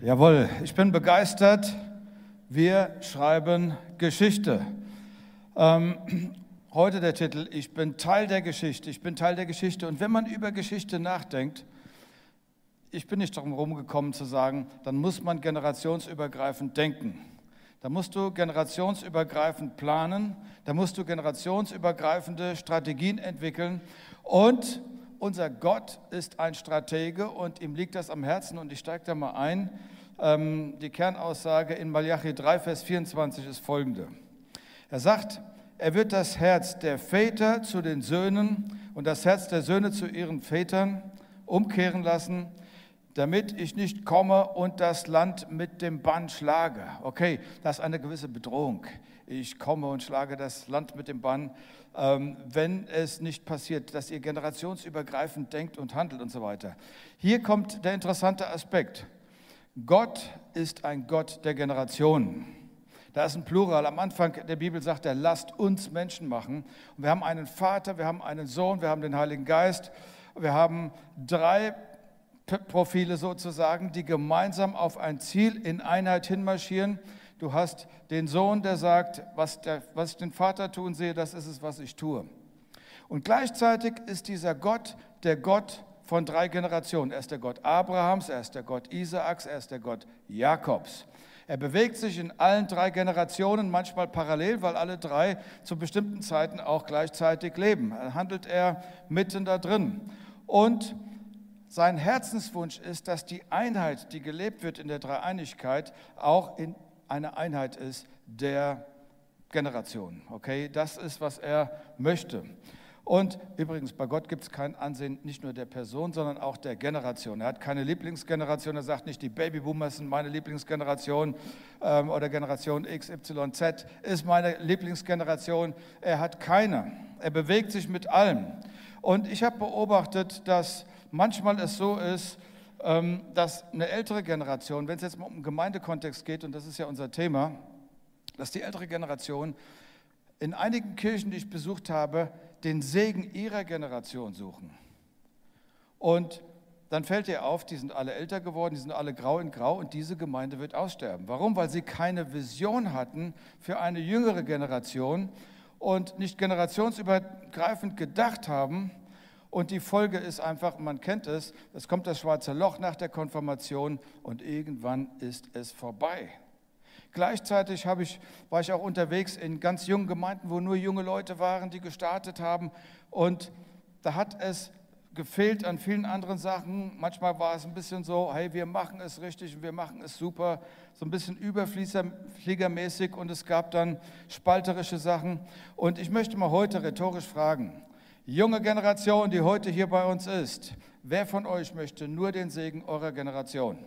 Jawohl, ich bin begeistert. Wir schreiben Geschichte. Ähm, heute der Titel, ich bin Teil der Geschichte, ich bin Teil der Geschichte. Und wenn man über Geschichte nachdenkt, ich bin nicht darum herumgekommen zu sagen, dann muss man generationsübergreifend denken. Da musst du generationsübergreifend planen, da musst du generationsübergreifende Strategien entwickeln und unser Gott ist ein Stratege und ihm liegt das am Herzen und ich steige da mal ein. Ähm, die Kernaussage in Malachi 3, Vers 24 ist folgende. Er sagt, er wird das Herz der Väter zu den Söhnen und das Herz der Söhne zu ihren Vätern umkehren lassen, damit ich nicht komme und das Land mit dem Bann schlage. Okay, das ist eine gewisse Bedrohung. Ich komme und schlage das Land mit dem Bann wenn es nicht passiert, dass ihr generationsübergreifend denkt und handelt und so weiter. Hier kommt der interessante Aspekt. Gott ist ein Gott der Generationen. Da ist ein Plural. Am Anfang der Bibel sagt er, lasst uns Menschen machen. Und wir haben einen Vater, wir haben einen Sohn, wir haben den Heiligen Geist. Wir haben drei Profile sozusagen, die gemeinsam auf ein Ziel in Einheit hinmarschieren. Du hast den Sohn, der sagt, was, der, was ich den Vater tun sehe, das ist es, was ich tue. Und gleichzeitig ist dieser Gott der Gott von drei Generationen. Er ist der Gott Abrahams, er ist der Gott Isaaks, er ist der Gott Jakobs. Er bewegt sich in allen drei Generationen, manchmal parallel, weil alle drei zu bestimmten Zeiten auch gleichzeitig leben. Dann handelt er mitten da drin. Und sein Herzenswunsch ist, dass die Einheit, die gelebt wird in der Dreieinigkeit, auch in eine Einheit ist der Generation. Okay, das ist, was er möchte. Und übrigens, bei Gott gibt es kein Ansehen nicht nur der Person, sondern auch der Generation. Er hat keine Lieblingsgeneration. Er sagt nicht, die Babyboomers sind meine Lieblingsgeneration ähm, oder Generation XYZ ist meine Lieblingsgeneration. Er hat keine. Er bewegt sich mit allem. Und ich habe beobachtet, dass manchmal es so ist, dass eine ältere Generation, wenn es jetzt mal um Gemeindekontext geht, und das ist ja unser Thema, dass die ältere Generation in einigen Kirchen, die ich besucht habe, den Segen ihrer Generation suchen. Und dann fällt dir auf, die sind alle älter geworden, die sind alle grau in grau und diese Gemeinde wird aussterben. Warum? Weil sie keine Vision hatten für eine jüngere Generation und nicht generationsübergreifend gedacht haben, und die Folge ist einfach, man kennt es, es kommt das schwarze Loch nach der Konfirmation und irgendwann ist es vorbei. Gleichzeitig ich, war ich auch unterwegs in ganz jungen Gemeinden, wo nur junge Leute waren, die gestartet haben. Und da hat es gefehlt an vielen anderen Sachen. Manchmal war es ein bisschen so, hey, wir machen es richtig und wir machen es super, so ein bisschen überfliegermäßig und es gab dann spalterische Sachen. Und ich möchte mal heute rhetorisch fragen, Junge Generation, die heute hier bei uns ist, wer von euch möchte nur den Segen eurer Generation?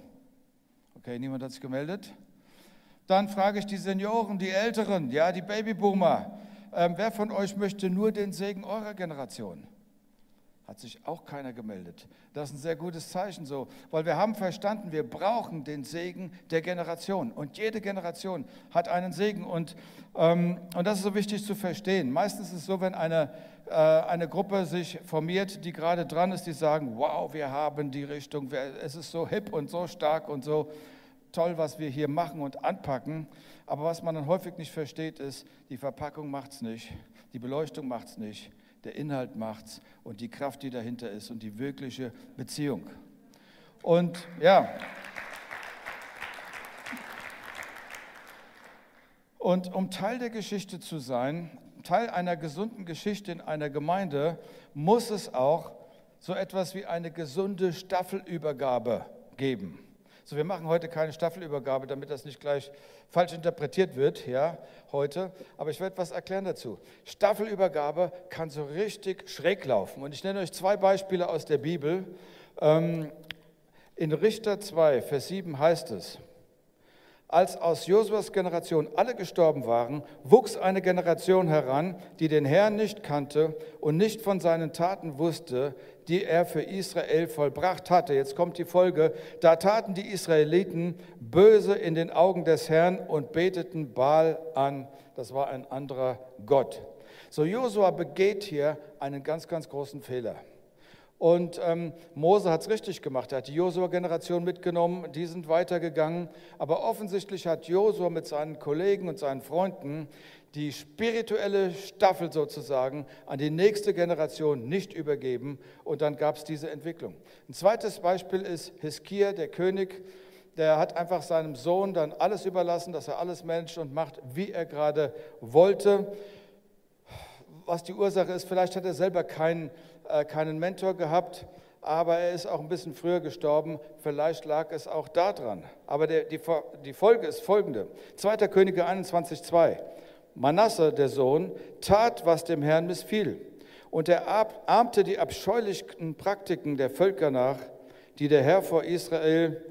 Okay, niemand hat sich gemeldet. Dann frage ich die Senioren, die Älteren, ja, die Babyboomer. Ähm, wer von euch möchte nur den Segen eurer Generation? Hat sich auch keiner gemeldet. Das ist ein sehr gutes Zeichen so, weil wir haben verstanden, wir brauchen den Segen der Generation. Und jede Generation hat einen Segen. Und, ähm, und das ist so wichtig zu verstehen. Meistens ist es so, wenn eine eine Gruppe sich formiert, die gerade dran ist, die sagen, wow, wir haben die Richtung, es ist so hip und so stark und so toll, was wir hier machen und anpacken. Aber was man dann häufig nicht versteht, ist, die Verpackung macht es nicht, die Beleuchtung macht es nicht, der Inhalt macht es und die Kraft, die dahinter ist und die wirkliche Beziehung. Und ja. Und um Teil der Geschichte zu sein, Teil einer gesunden Geschichte in einer Gemeinde muss es auch so etwas wie eine gesunde Staffelübergabe geben. So, wir machen heute keine Staffelübergabe, damit das nicht gleich falsch interpretiert wird, ja, heute. Aber ich werde etwas erklären dazu. Staffelübergabe kann so richtig schräg laufen. Und ich nenne euch zwei Beispiele aus der Bibel. Ähm, in Richter 2, Vers 7 heißt es, als aus Josuas Generation alle gestorben waren, wuchs eine Generation heran, die den Herrn nicht kannte und nicht von seinen Taten wusste, die er für Israel vollbracht hatte. Jetzt kommt die Folge. Da taten die Israeliten böse in den Augen des Herrn und beteten Baal an. Das war ein anderer Gott. So Josua begeht hier einen ganz, ganz großen Fehler. Und ähm, Mose hat es richtig gemacht. Er hat die Josua-Generation mitgenommen, die sind weitergegangen. Aber offensichtlich hat Josua mit seinen Kollegen und seinen Freunden die spirituelle Staffel sozusagen an die nächste Generation nicht übergeben. Und dann gab es diese Entwicklung. Ein zweites Beispiel ist Hiskia, der König. Der hat einfach seinem Sohn dann alles überlassen, dass er alles managt und macht, wie er gerade wollte. Was die Ursache ist, vielleicht hat er selber keinen äh, keinen Mentor gehabt, aber er ist auch ein bisschen früher gestorben. Vielleicht lag es auch daran. Aber der, die, die Folge ist folgende. 2. Könige 21,2. Manasse, der Sohn, tat, was dem Herrn missfiel. Und er ahmte die abscheulichen Praktiken der Völker nach, die der Herr vor Israel,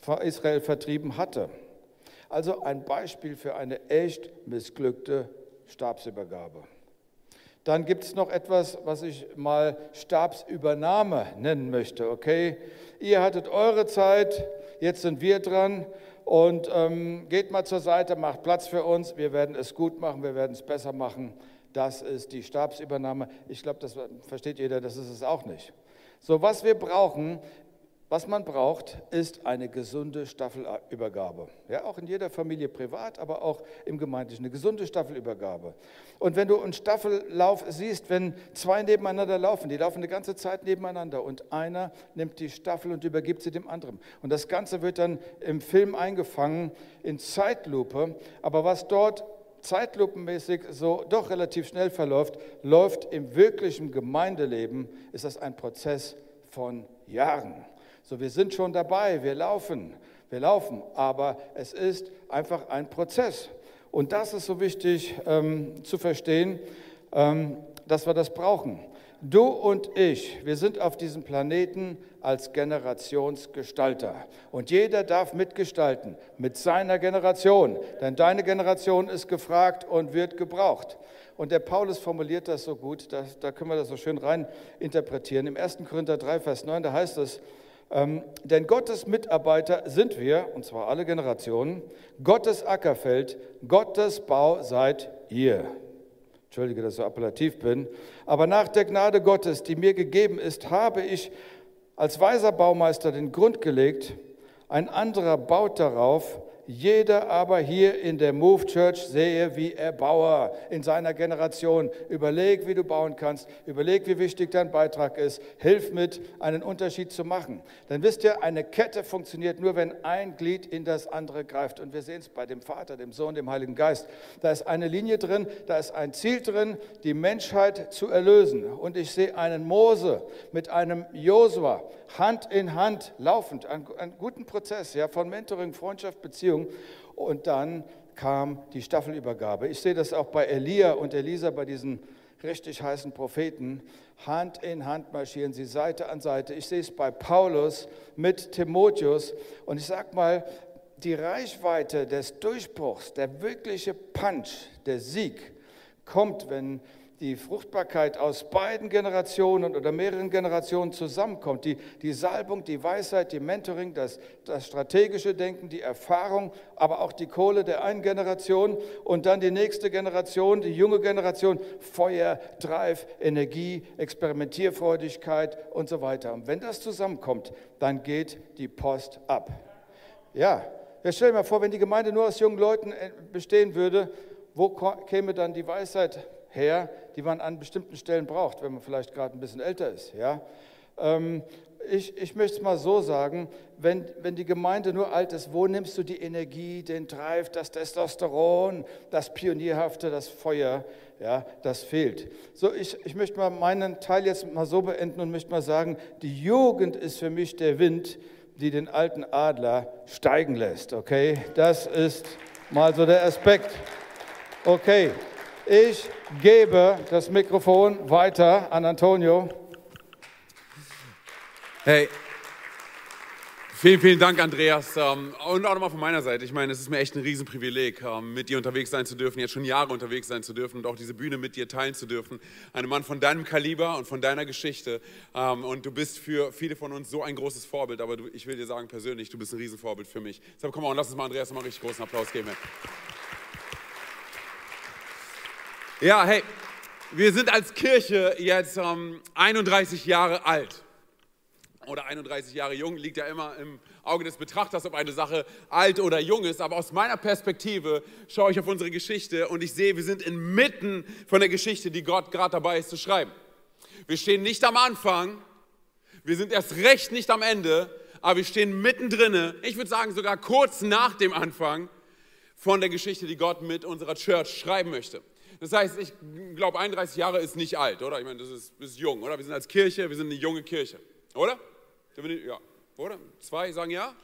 vor Israel vertrieben hatte. Also ein Beispiel für eine echt missglückte Stabsübergabe. Dann gibt es noch etwas, was ich mal Stabsübernahme nennen möchte. Okay, ihr hattet eure Zeit, jetzt sind wir dran und ähm, geht mal zur Seite, macht Platz für uns. Wir werden es gut machen, wir werden es besser machen. Das ist die Stabsübernahme. Ich glaube, das versteht jeder, das ist es auch nicht. So, was wir brauchen, was man braucht, ist eine gesunde Staffelübergabe. Ja, auch in jeder Familie privat, aber auch im Gemeindlichen. Eine gesunde Staffelübergabe. Und wenn du einen Staffellauf siehst, wenn zwei nebeneinander laufen, die laufen eine ganze Zeit nebeneinander und einer nimmt die Staffel und übergibt sie dem anderen. Und das Ganze wird dann im Film eingefangen in Zeitlupe. Aber was dort zeitlupenmäßig so doch relativ schnell verläuft, läuft im wirklichen Gemeindeleben, ist das ein Prozess von Jahren. So, wir sind schon dabei, wir laufen, wir laufen, aber es ist einfach ein Prozess. Und das ist so wichtig ähm, zu verstehen, ähm, dass wir das brauchen. Du und ich, wir sind auf diesem Planeten als Generationsgestalter. Und jeder darf mitgestalten mit seiner Generation. Denn deine Generation ist gefragt und wird gebraucht. Und der Paulus formuliert das so gut, da, da können wir das so schön rein interpretieren. Im 1. Korinther 3, Vers 9, da heißt es, ähm, denn Gottes Mitarbeiter sind wir, und zwar alle Generationen, Gottes Ackerfeld, Gottes Bau seid ihr. Entschuldige, dass ich so appellativ bin. Aber nach der Gnade Gottes, die mir gegeben ist, habe ich als weiser Baumeister den Grund gelegt, ein anderer baut darauf, jeder aber hier in der Move Church sehe wie Erbauer in seiner Generation. Überleg, wie du bauen kannst. Überleg, wie wichtig dein Beitrag ist. Hilf mit, einen Unterschied zu machen. Dann wisst ihr, eine Kette funktioniert nur, wenn ein Glied in das andere greift. Und wir sehen es bei dem Vater, dem Sohn, dem Heiligen Geist. Da ist eine Linie drin, da ist ein Ziel drin, die Menschheit zu erlösen. Und ich sehe einen Mose mit einem Josua Hand in Hand laufend, einen, einen guten Prozess ja, von Mentoring, Freundschaft, Beziehung. Und dann kam die Staffelübergabe. Ich sehe das auch bei Elia und Elisa, bei diesen richtig heißen Propheten. Hand in Hand marschieren sie Seite an Seite. Ich sehe es bei Paulus mit Timotheus. Und ich sage mal, die Reichweite des Durchbruchs, der wirkliche Punch, der Sieg, kommt, wenn die Fruchtbarkeit aus beiden Generationen oder mehreren Generationen zusammenkommt, die, die Salbung, die Weisheit, die Mentoring, das, das strategische Denken, die Erfahrung, aber auch die Kohle der einen Generation und dann die nächste Generation, die junge Generation, Feuer, Drive, Energie, Experimentierfreudigkeit und so weiter. Und wenn das zusammenkommt, dann geht die Post ab. Ja, ja stell dir mal vor, wenn die Gemeinde nur aus jungen Leuten äh, bestehen würde, wo käme dann die Weisheit her, die man an bestimmten Stellen braucht, wenn man vielleicht gerade ein bisschen älter ist. Ja? Ähm, ich, ich möchte es mal so sagen, wenn, wenn die Gemeinde nur alt ist, wo nimmst du die Energie, den Drive, das Testosteron, das Pionierhafte, das Feuer? Ja, das fehlt. So, ich, ich möchte mal meinen Teil jetzt mal so beenden und möchte mal sagen, die Jugend ist für mich der Wind, die den alten Adler steigen lässt. Okay, das ist mal so der Aspekt. Okay. Ich gebe das Mikrofon weiter an Antonio. Hey, vielen, vielen Dank, Andreas. Ähm, und auch nochmal von meiner Seite. Ich meine, es ist mir echt ein Riesenprivileg, ähm, mit dir unterwegs sein zu dürfen, jetzt schon Jahre unterwegs sein zu dürfen und auch diese Bühne mit dir teilen zu dürfen. Ein Mann von deinem Kaliber und von deiner Geschichte. Ähm, und du bist für viele von uns so ein großes Vorbild. Aber ich will dir sagen, persönlich, du bist ein Riesenvorbild für mich. Deshalb komm mal und lass uns mal Andreas mal einen richtig großen Applaus geben. Ja, hey, Wir sind als Kirche jetzt ähm, 31 Jahre alt. Oder 31 Jahre jung, liegt ja immer im Auge des Betrachters, ob eine Sache alt oder jung ist. Aber aus meiner Perspektive schaue ich auf unsere Geschichte und ich sehe, wir sind inmitten von der Geschichte, die Gott gerade dabei ist zu schreiben. Wir stehen nicht am Anfang, wir sind erst recht nicht am Ende, aber wir stehen mittendrin, ich würde sagen sogar kurz nach dem Anfang von der Geschichte, die Gott mit unserer Church schreiben möchte. Das heißt, ich glaube, 31 Jahre ist nicht alt, oder? Ich meine, das ist, ist jung, oder? Wir sind als Kirche, wir sind eine junge Kirche, oder? Ja, oder? Zwei sagen ja?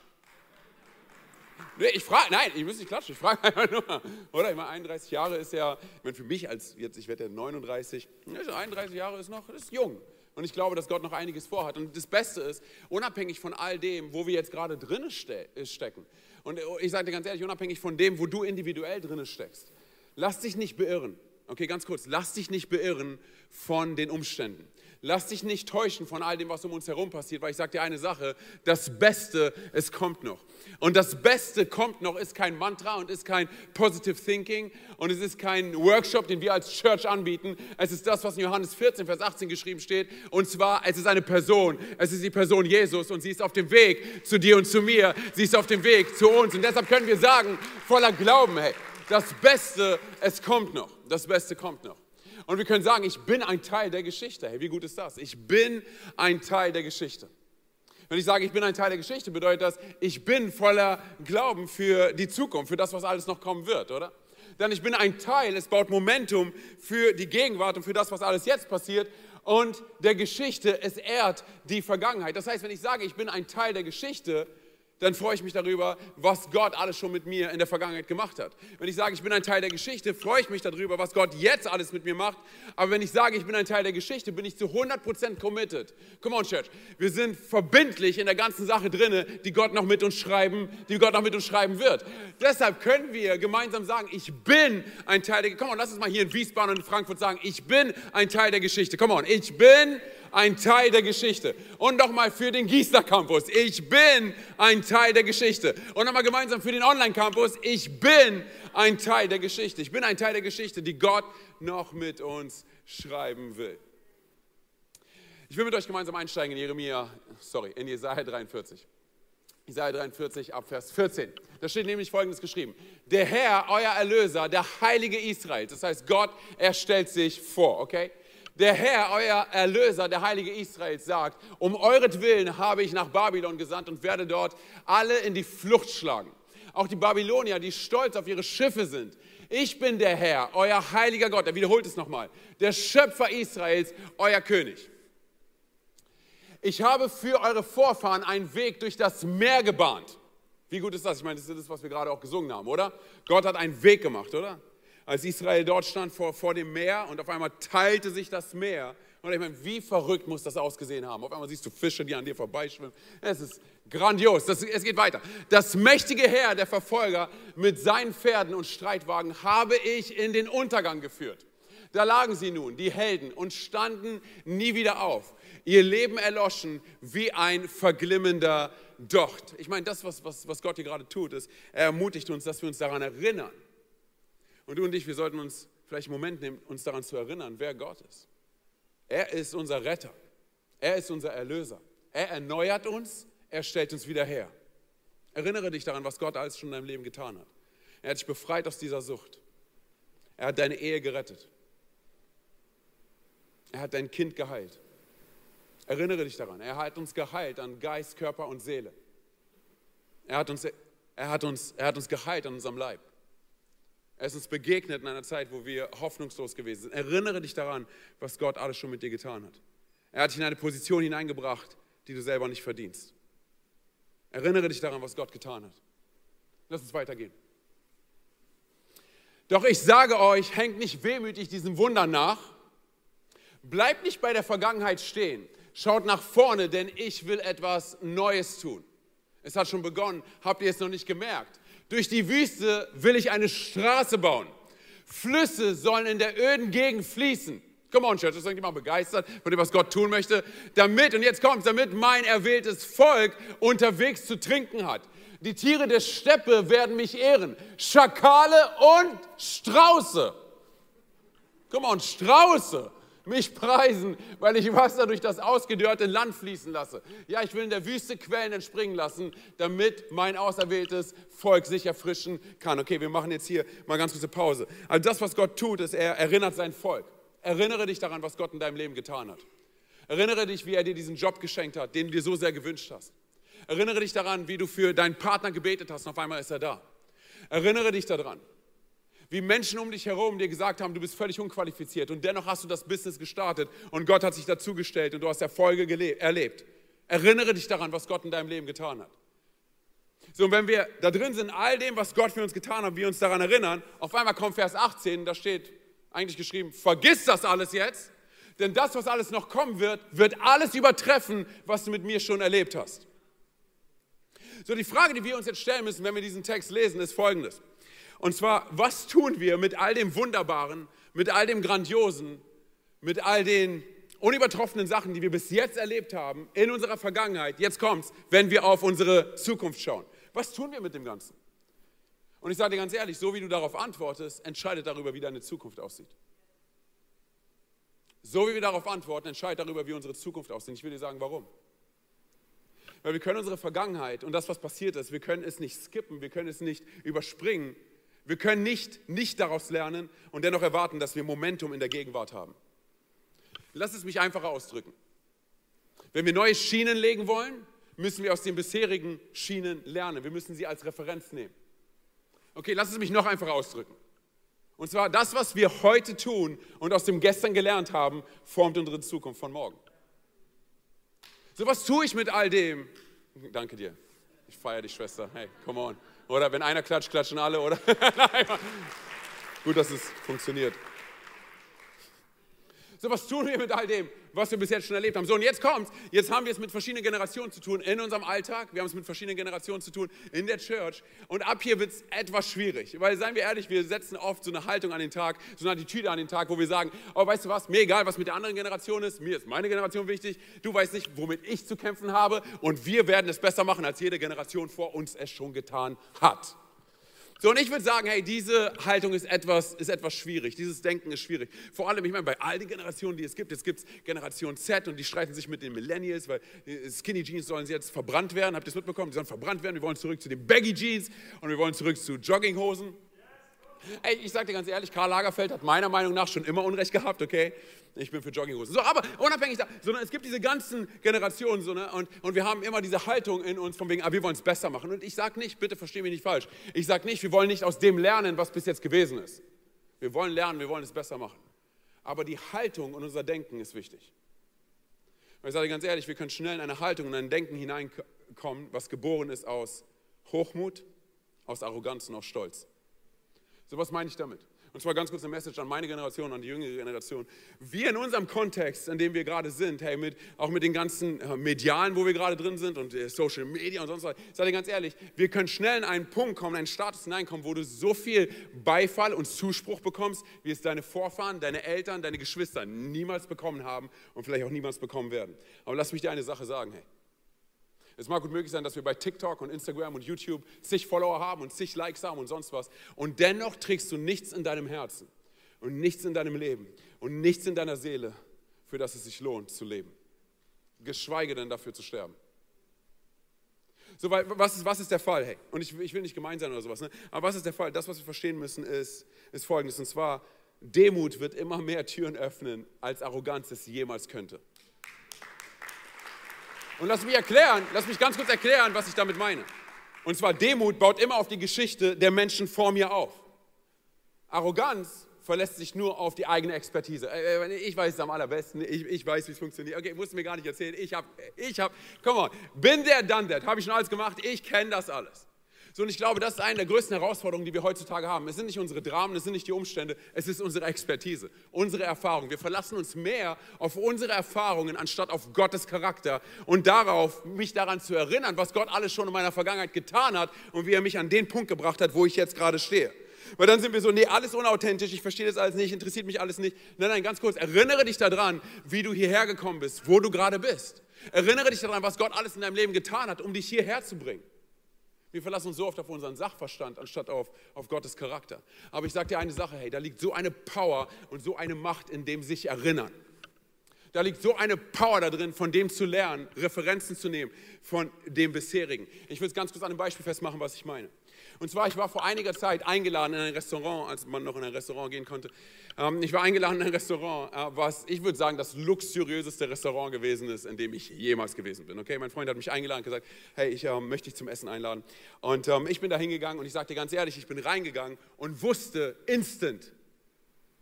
Nee, ich frage, nein, ich muss nicht klatschen, ich frage einfach nur, oder? Ich meine, 31 Jahre ist ja, ich meine, für mich als, jetzt, ich werde ja 39, 31 Jahre ist noch, ist jung. Und ich glaube, dass Gott noch einiges vorhat. Und das Beste ist, unabhängig von all dem, wo wir jetzt gerade drin stecken, und ich sage dir ganz ehrlich, unabhängig von dem, wo du individuell drin steckst, lass dich nicht beirren. Okay, ganz kurz, lass dich nicht beirren von den Umständen. Lass dich nicht täuschen von all dem, was um uns herum passiert, weil ich sage dir eine Sache, das Beste, es kommt noch. Und das Beste kommt noch ist kein Mantra und ist kein Positive Thinking und es ist kein Workshop, den wir als Church anbieten. Es ist das, was in Johannes 14, Vers 18 geschrieben steht. Und zwar, es ist eine Person. Es ist die Person Jesus und sie ist auf dem Weg zu dir und zu mir. Sie ist auf dem Weg zu uns. Und deshalb können wir sagen, voller Glauben, hey, das Beste, es kommt noch. Das Beste kommt noch. Und wir können sagen, ich bin ein Teil der Geschichte. Hey, wie gut ist das? Ich bin ein Teil der Geschichte. Wenn ich sage, ich bin ein Teil der Geschichte, bedeutet das, ich bin voller Glauben für die Zukunft, für das, was alles noch kommen wird, oder? Denn ich bin ein Teil, es baut Momentum für die Gegenwart und für das, was alles jetzt passiert. Und der Geschichte, es ehrt die Vergangenheit. Das heißt, wenn ich sage, ich bin ein Teil der Geschichte, dann freue ich mich darüber, was Gott alles schon mit mir in der Vergangenheit gemacht hat. Wenn ich sage, ich bin ein Teil der Geschichte, freue ich mich darüber, was Gott jetzt alles mit mir macht. Aber wenn ich sage, ich bin ein Teil der Geschichte, bin ich zu 100% committed. Come on, Church. Wir sind verbindlich in der ganzen Sache drin, die Gott noch mit uns schreiben, die Gott noch mit uns schreiben wird. Deshalb können wir gemeinsam sagen, ich bin ein Teil der Geschichte. Come on, lass uns mal hier in Wiesbaden und in Frankfurt sagen, ich bin ein Teil der Geschichte. Come on, ich bin ein Teil der Geschichte. Und nochmal für den Gießler Campus, ich bin ein Teil der Geschichte. Und nochmal gemeinsam für den Online Campus, ich bin ein Teil der Geschichte. Ich bin ein Teil der Geschichte, die Gott noch mit uns schreiben will. Ich will mit euch gemeinsam einsteigen in Jeremia, sorry, in Jesaja 43. Jesaja 43 ab Vers 14. Da steht nämlich folgendes geschrieben: Der Herr, euer Erlöser, der Heilige Israels, das heißt Gott, er stellt sich vor, okay? Der Herr, euer Erlöser, der Heilige Israels, sagt, um euretwillen habe ich nach Babylon gesandt und werde dort alle in die Flucht schlagen. Auch die Babylonier, die stolz auf ihre Schiffe sind. Ich bin der Herr, euer heiliger Gott, er wiederholt es nochmal, der Schöpfer Israels, euer König. Ich habe für eure Vorfahren einen Weg durch das Meer gebahnt. Wie gut ist das? Ich meine, das ist das, was wir gerade auch gesungen haben, oder? Gott hat einen Weg gemacht, oder? Als Israel dort stand vor, vor dem Meer und auf einmal teilte sich das Meer. Und ich meine, wie verrückt muss das ausgesehen haben? Auf einmal siehst du Fische, die an dir vorbeischwimmen. Es ist grandios. Das, es geht weiter. Das mächtige Heer der Verfolger mit seinen Pferden und Streitwagen habe ich in den Untergang geführt. Da lagen sie nun, die Helden, und standen nie wieder auf. Ihr Leben erloschen wie ein verglimmender Docht. Ich meine, das, was, was, was Gott hier gerade tut, ist, er ermutigt uns, dass wir uns daran erinnern, und du und ich, wir sollten uns vielleicht einen Moment nehmen, uns daran zu erinnern, wer Gott ist. Er ist unser Retter. Er ist unser Erlöser. Er erneuert uns, er stellt uns wieder her. Erinnere dich daran, was Gott alles schon in deinem Leben getan hat. Er hat dich befreit aus dieser Sucht. Er hat deine Ehe gerettet. Er hat dein Kind geheilt. Erinnere dich daran, er hat uns geheilt an Geist, Körper und Seele. Er hat uns, er hat uns, er hat uns geheilt an unserem Leib. Er ist uns begegnet in einer Zeit, wo wir hoffnungslos gewesen sind. Erinnere dich daran, was Gott alles schon mit dir getan hat. Er hat dich in eine Position hineingebracht, die du selber nicht verdienst. Erinnere dich daran, was Gott getan hat. Lass uns weitergehen. Doch ich sage euch, hängt nicht wehmütig diesem Wunder nach. Bleibt nicht bei der Vergangenheit stehen. Schaut nach vorne, denn ich will etwas Neues tun. Es hat schon begonnen. Habt ihr es noch nicht gemerkt? Durch die Wüste will ich eine Straße bauen. Flüsse sollen in der öden Gegend fließen. Come on, Church, ist irgendjemand begeistert von dem, was Gott tun möchte? Damit, und jetzt kommt damit mein erwähltes Volk unterwegs zu trinken hat. Die Tiere der Steppe werden mich ehren. Schakale und Strauße. Mal, und Strauße mich preisen, weil ich Wasser durch das ausgedörrte Land fließen lasse. Ja, ich will in der Wüste Quellen entspringen lassen, damit mein auserwähltes Volk sich erfrischen kann. Okay, wir machen jetzt hier mal ganz kurze Pause. Also das, was Gott tut, ist, er erinnert sein Volk. Erinnere dich daran, was Gott in deinem Leben getan hat. Erinnere dich, wie er dir diesen Job geschenkt hat, den du dir so sehr gewünscht hast. Erinnere dich daran, wie du für deinen Partner gebetet hast und auf einmal ist er da. Erinnere dich daran, wie Menschen um dich herum dir gesagt haben, du bist völlig unqualifiziert und dennoch hast du das Business gestartet und Gott hat sich dazugestellt und du hast Erfolge erlebt. Erinnere dich daran, was Gott in deinem Leben getan hat. So, und wenn wir da drin sind, all dem, was Gott für uns getan hat, wir uns daran erinnern, auf einmal kommt Vers 18, da steht eigentlich geschrieben, vergiss das alles jetzt, denn das, was alles noch kommen wird, wird alles übertreffen, was du mit mir schon erlebt hast. So, die Frage, die wir uns jetzt stellen müssen, wenn wir diesen Text lesen, ist folgendes. Und zwar, was tun wir mit all dem Wunderbaren, mit all dem Grandiosen, mit all den unübertroffenen Sachen, die wir bis jetzt erlebt haben in unserer Vergangenheit, jetzt kommt's, wenn wir auf unsere Zukunft schauen. Was tun wir mit dem Ganzen? Und ich sage dir ganz ehrlich, so wie du darauf antwortest, entscheidet darüber, wie deine Zukunft aussieht. So wie wir darauf antworten, entscheidet darüber, wie unsere Zukunft aussieht. Ich will dir sagen, warum. Weil wir können unsere Vergangenheit und das, was passiert ist, wir können es nicht skippen, wir können es nicht überspringen, wir können nicht nicht daraus lernen und dennoch erwarten, dass wir Momentum in der Gegenwart haben. Lass es mich einfacher ausdrücken. Wenn wir neue Schienen legen wollen, müssen wir aus den bisherigen Schienen lernen. Wir müssen sie als Referenz nehmen. Okay, lass es mich noch einfacher ausdrücken. Und zwar das, was wir heute tun und aus dem Gestern gelernt haben, formt unsere Zukunft von morgen. So was tue ich mit all dem. Danke dir. Ich feiere dich, Schwester. Hey, come on. Oder wenn einer klatscht, klatschen alle, oder? Gut, dass es funktioniert. So, was tun wir mit all dem, was wir bis jetzt schon erlebt haben? So, und jetzt kommt's. Jetzt haben wir es mit verschiedenen Generationen zu tun in unserem Alltag. Wir haben es mit verschiedenen Generationen zu tun in der Church. Und ab hier wird es etwas schwierig. Weil, seien wir ehrlich, wir setzen oft so eine Haltung an den Tag, so eine Attitüde an den Tag, wo wir sagen: Oh, weißt du was? Mir egal, was mit der anderen Generation ist. Mir ist meine Generation wichtig. Du weißt nicht, womit ich zu kämpfen habe. Und wir werden es besser machen, als jede Generation vor uns es schon getan hat. So, und ich würde sagen, hey, diese Haltung ist etwas, ist etwas schwierig, dieses Denken ist schwierig. Vor allem, ich meine, bei all den Generationen, die es gibt, jetzt gibt es Generation Z und die streiten sich mit den Millennials, weil Skinny Jeans sollen jetzt verbrannt werden, habt ihr es mitbekommen? Die sollen verbrannt werden, wir wollen zurück zu den Baggy Jeans und wir wollen zurück zu Jogginghosen. Ey, ich sage dir ganz ehrlich, Karl Lagerfeld hat meiner Meinung nach schon immer Unrecht gehabt, okay? Ich bin für Jogginghosen. So, aber unabhängig da, sondern es gibt diese ganzen Generationen so, ne? und, und wir haben immer diese Haltung in uns von wegen, ah, wir wollen es besser machen. Und ich sage nicht, bitte verstehe mich nicht falsch, ich sage nicht, wir wollen nicht aus dem lernen, was bis jetzt gewesen ist. Wir wollen lernen, wir wollen es besser machen. Aber die Haltung und unser Denken ist wichtig. Ich sage ganz ehrlich, wir können schnell in eine Haltung und ein Denken hineinkommen, was geboren ist aus Hochmut, aus Arroganz und aus Stolz. So was meine ich damit. Und zwar ganz kurz eine Message an meine Generation, an die jüngere Generation. Wir in unserem Kontext, in dem wir gerade sind, hey, mit, auch mit den ganzen äh, Medialen, wo wir gerade drin sind und äh, Social Media und sonst was, sag dir ganz ehrlich, wir können schnell in einen Punkt kommen, einen Status hineinkommen, wo du so viel Beifall und Zuspruch bekommst, wie es deine Vorfahren, deine Eltern, deine Geschwister niemals bekommen haben und vielleicht auch niemals bekommen werden. Aber lass mich dir eine Sache sagen, hey. Es mag gut möglich sein, dass wir bei TikTok und Instagram und YouTube zig Follower haben und zig Likes haben und sonst was. Und dennoch trägst du nichts in deinem Herzen und nichts in deinem Leben und nichts in deiner Seele, für das es sich lohnt zu leben. Geschweige denn dafür zu sterben. So, weil, was, ist, was ist der Fall? Hey, und ich, ich will nicht gemein sein oder sowas, ne? aber was ist der Fall? Das, was wir verstehen müssen, ist, ist folgendes: Und zwar, Demut wird immer mehr Türen öffnen, als Arroganz es jemals könnte. Und lass mich erklären, lass mich ganz kurz erklären, was ich damit meine. Und zwar Demut baut immer auf die Geschichte der Menschen vor mir auf. Arroganz verlässt sich nur auf die eigene Expertise. Äh, äh, ich weiß es am allerbesten, ich, ich weiß, wie es funktioniert. Okay, musst du mir gar nicht erzählen. Ich habe, ich habe, komm mal, bin der, done that. Habe ich schon alles gemacht, ich kenne das alles. So, und ich glaube, das ist eine der größten Herausforderungen, die wir heutzutage haben. Es sind nicht unsere Dramen, es sind nicht die Umstände, es ist unsere Expertise, unsere Erfahrung. Wir verlassen uns mehr auf unsere Erfahrungen anstatt auf Gottes Charakter und darauf, mich daran zu erinnern, was Gott alles schon in meiner Vergangenheit getan hat und wie er mich an den Punkt gebracht hat, wo ich jetzt gerade stehe. Weil dann sind wir so, nee, alles unauthentisch, ich verstehe das alles nicht, interessiert mich alles nicht. Nein, nein, ganz kurz, erinnere dich daran, wie du hierher gekommen bist, wo du gerade bist. Erinnere dich daran, was Gott alles in deinem Leben getan hat, um dich hierher zu bringen. Wir verlassen uns so oft auf unseren Sachverstand, anstatt auf, auf Gottes Charakter. Aber ich sage dir eine Sache, hey, da liegt so eine Power und so eine Macht in dem sich erinnern. Da liegt so eine Power da drin, von dem zu lernen, Referenzen zu nehmen von dem bisherigen. Ich will es ganz kurz an einem Beispiel festmachen, was ich meine. Und zwar, ich war vor einiger Zeit eingeladen in ein Restaurant, als man noch in ein Restaurant gehen konnte. Ähm, ich war eingeladen in ein Restaurant, äh, was ich würde sagen, das luxuriöseste Restaurant gewesen ist, in dem ich jemals gewesen bin. Okay, mein Freund hat mich eingeladen und gesagt, hey, ich ähm, möchte dich zum Essen einladen. Und ähm, ich bin da hingegangen und ich sagte ganz ehrlich, ich bin reingegangen und wusste instant,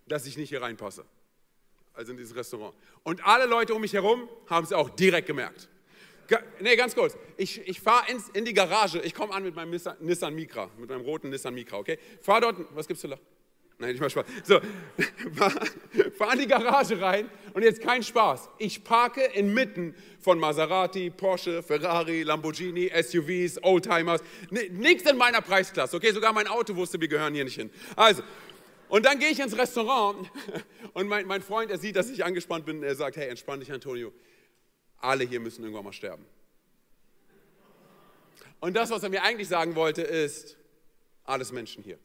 dass ich nicht hier reinpasse also in dieses Restaurant. Und alle Leute um mich herum haben es auch direkt gemerkt. Ne, ganz kurz. Ich, ich fahre in die Garage. Ich komme an mit meinem Nissan, Nissan Micra, mit meinem roten Nissan Micra, okay? Fahr dort, was gibt's zu lachen? Nein, nicht mal Spaß. So, fahr, fahr in die Garage rein und jetzt kein Spaß. Ich parke inmitten von Maserati, Porsche, Ferrari, Lamborghini, SUVs, Oldtimers. Nichts in meiner Preisklasse, okay? Sogar mein Auto wusste, wir gehören hier nicht hin. Also, und dann gehe ich ins Restaurant und mein, mein Freund, er sieht, dass ich angespannt bin, er sagt, hey, entspann dich, Antonio. Alle hier müssen irgendwann mal sterben. Und das, was er mir eigentlich sagen wollte, ist, alles Menschen hier.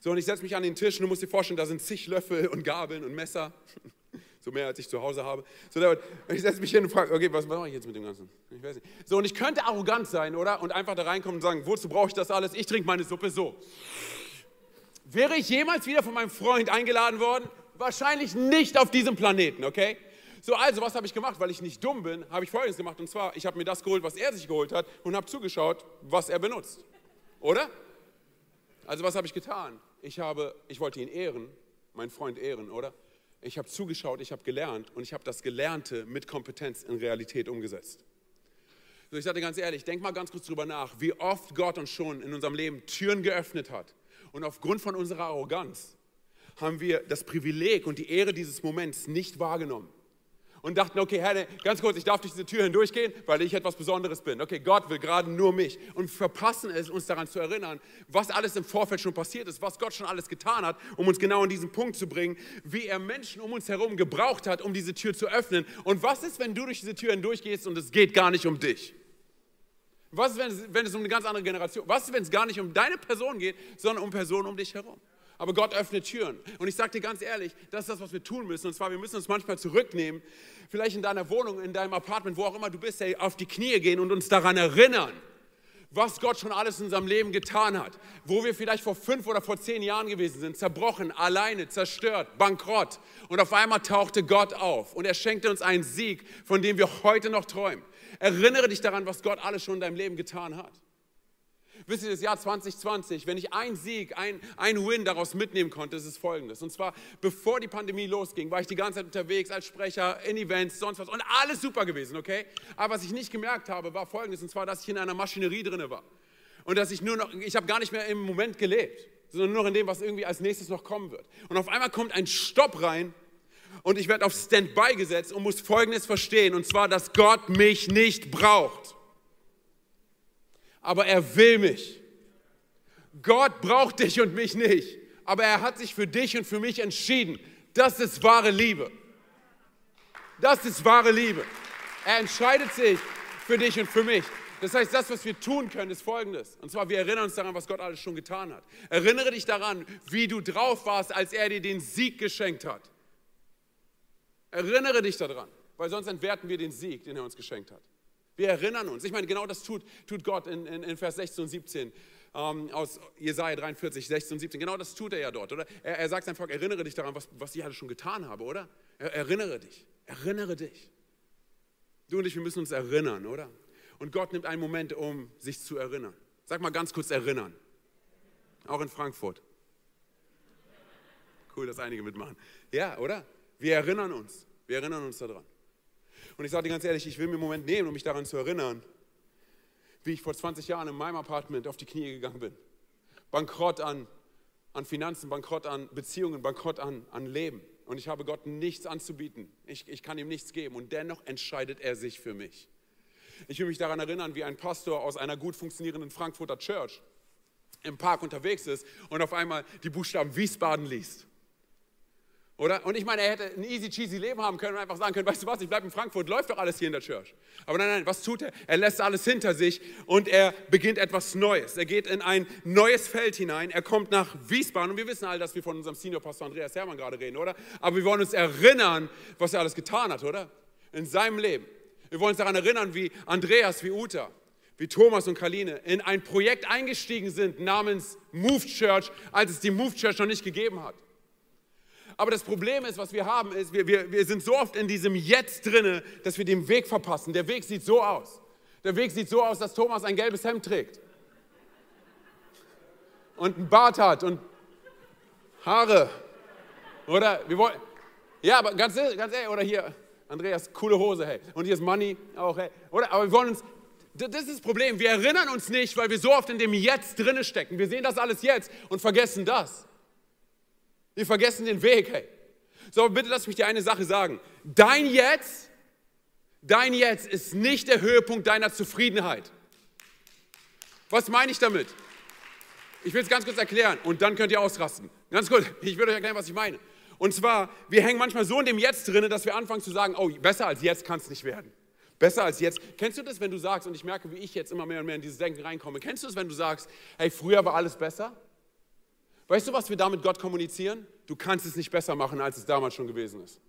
So, und ich setze mich an den Tisch und du musst dir vorstellen, da sind zig Löffel und Gabeln und Messer. So mehr, als ich zu Hause habe. So, ich setze mich hin und frage, okay, was mache ich jetzt mit dem Ganzen? Ich weiß nicht. So, und ich könnte arrogant sein, oder? Und einfach da reinkommen und sagen, wozu brauche ich das alles? Ich trinke meine Suppe so. Wäre ich jemals wieder von meinem Freund eingeladen worden? Wahrscheinlich nicht auf diesem Planeten, okay? So, also, was habe ich gemacht? Weil ich nicht dumm bin, habe ich Folgendes gemacht. Und zwar, ich habe mir das geholt, was er sich geholt hat und habe zugeschaut, was er benutzt. Oder? Also, was habe ich getan? Ich, habe, ich wollte ihn ehren, meinen Freund ehren, oder? Ich habe zugeschaut, ich habe gelernt und ich habe das Gelernte mit Kompetenz in Realität umgesetzt. So, ich sage dir ganz ehrlich, denk mal ganz kurz drüber nach, wie oft Gott uns schon in unserem Leben Türen geöffnet hat, und aufgrund von unserer Arroganz haben wir das Privileg und die Ehre dieses Moments nicht wahrgenommen. Und dachten, okay, Herr, ganz kurz, ich darf durch diese Tür hindurchgehen, weil ich etwas Besonderes bin. Okay, Gott will gerade nur mich. Und verpassen es, uns daran zu erinnern, was alles im Vorfeld schon passiert ist, was Gott schon alles getan hat, um uns genau an diesen Punkt zu bringen, wie er Menschen um uns herum gebraucht hat, um diese Tür zu öffnen. Und was ist, wenn du durch diese Tür hindurchgehst und es geht gar nicht um dich? Was ist, wenn es, wenn es um eine ganz andere Generation Was ist, wenn es gar nicht um deine Person geht, sondern um Personen um dich herum? Aber Gott öffnet Türen. Und ich sage dir ganz ehrlich, das ist das, was wir tun müssen. Und zwar, wir müssen uns manchmal zurücknehmen, vielleicht in deiner Wohnung, in deinem Apartment, wo auch immer du bist, hey, auf die Knie gehen und uns daran erinnern, was Gott schon alles in unserem Leben getan hat. Wo wir vielleicht vor fünf oder vor zehn Jahren gewesen sind, zerbrochen, alleine, zerstört, bankrott. Und auf einmal tauchte Gott auf und er schenkte uns einen Sieg, von dem wir heute noch träumen. Erinnere dich daran, was Gott alles schon in deinem Leben getan hat. Wisst ihr, das Jahr 2020, wenn ich einen Sieg, ein, ein Win daraus mitnehmen konnte, ist es folgendes. Und zwar, bevor die Pandemie losging, war ich die ganze Zeit unterwegs als Sprecher, in Events, sonst was und alles super gewesen, okay? Aber was ich nicht gemerkt habe, war folgendes. Und zwar, dass ich in einer Maschinerie drin war. Und dass ich nur noch, ich habe gar nicht mehr im Moment gelebt, sondern nur noch in dem, was irgendwie als nächstes noch kommen wird. Und auf einmal kommt ein Stopp rein und ich werde auf Standby gesetzt und muss Folgendes verstehen, und zwar, dass Gott mich nicht braucht. Aber er will mich. Gott braucht dich und mich nicht, aber er hat sich für dich und für mich entschieden. Das ist wahre Liebe. Das ist wahre Liebe. Er entscheidet sich für dich und für mich. Das heißt, das, was wir tun können, ist Folgendes. Und zwar, wir erinnern uns daran, was Gott alles schon getan hat. Erinnere dich daran, wie du drauf warst, als er dir den Sieg geschenkt hat. Erinnere dich daran, weil sonst entwerten wir den Sieg, den er uns geschenkt hat. Wir erinnern uns. Ich meine, genau das tut, tut Gott in, in, in Vers 16 und 17 ähm, aus Jesaja 43, 16 und 17. Genau das tut er ja dort, oder? Er, er sagt seinem Volk, erinnere dich daran, was, was ich alle schon getan habe, oder? Er, erinnere dich, erinnere dich. Du und ich, wir müssen uns erinnern, oder? Und Gott nimmt einen Moment, um sich zu erinnern. Sag mal ganz kurz erinnern. Auch in Frankfurt. Cool, dass einige mitmachen. Ja, oder? Wir erinnern uns. Wir erinnern uns daran. Und ich sage dir ganz ehrlich, ich will mir einen Moment nehmen, um mich daran zu erinnern, wie ich vor 20 Jahren in meinem Apartment auf die Knie gegangen bin. Bankrott an, an Finanzen, Bankrott an Beziehungen, Bankrott an, an Leben. Und ich habe Gott nichts anzubieten. Ich, ich kann ihm nichts geben. Und dennoch entscheidet er sich für mich. Ich will mich daran erinnern, wie ein Pastor aus einer gut funktionierenden Frankfurter Church im Park unterwegs ist und auf einmal die Buchstaben Wiesbaden liest Oder? Und ich meine, er hätte ein easy cheesy Leben haben können und einfach sagen können, weißt du was, ich bleibe in Frankfurt, läuft doch alles hier in der Church. Aber nein, nein, was tut er? Er lässt alles hinter sich und er beginnt etwas Neues. Er geht in ein neues Feld hinein. Er kommt nach Wiesbaden und wir wissen all, dass wir von unserem Senior Pastor Andreas Hermann gerade reden, oder? Aber wir wollen uns erinnern, was er alles getan hat, oder? In seinem Leben. Wir wollen uns daran erinnern, wie Andreas, wie Uta, wie Thomas und Kaline in ein Projekt eingestiegen sind namens Move Church, als es die Move Church noch nicht gegeben hat. Aber das Problem ist, was wir haben, ist, wir, wir, wir sind so oft in diesem Jetzt drinne, dass wir den Weg verpassen. Der Weg sieht so aus. Der Weg sieht so aus, dass Thomas ein gelbes Hemd trägt. Und einen Bart hat und Haare. Oder wir wollen. Ja, aber ganz, ganz ehrlich, oder hier, Andreas, coole Hose, hey. Und hier ist Money auch, hey. Oder, aber wir wollen uns, das ist das Problem. Wir erinnern uns nicht, weil wir so oft in dem Jetzt drinne stecken. Wir sehen das alles jetzt und vergessen das. Wir vergessen den Weg, hey. So, bitte lass mich dir eine Sache sagen. Dein Jetzt, dein Jetzt ist nicht der Höhepunkt deiner Zufriedenheit. Was meine ich damit? Ich will es ganz kurz erklären und dann könnt ihr ausrasten. Ganz kurz, ich will euch erklären, was ich meine. Und zwar, wir hängen manchmal so in dem Jetzt drin, dass wir anfangen zu sagen, oh, besser als jetzt kann es nicht werden. Besser als jetzt. Kennst du das, wenn du sagst, und ich merke, wie ich jetzt immer mehr und mehr in dieses Denken reinkomme, kennst du das, wenn du sagst, hey, früher war alles besser? Weißt du, was wir damit Gott kommunizieren? Du kannst es nicht besser machen, als es damals schon gewesen ist.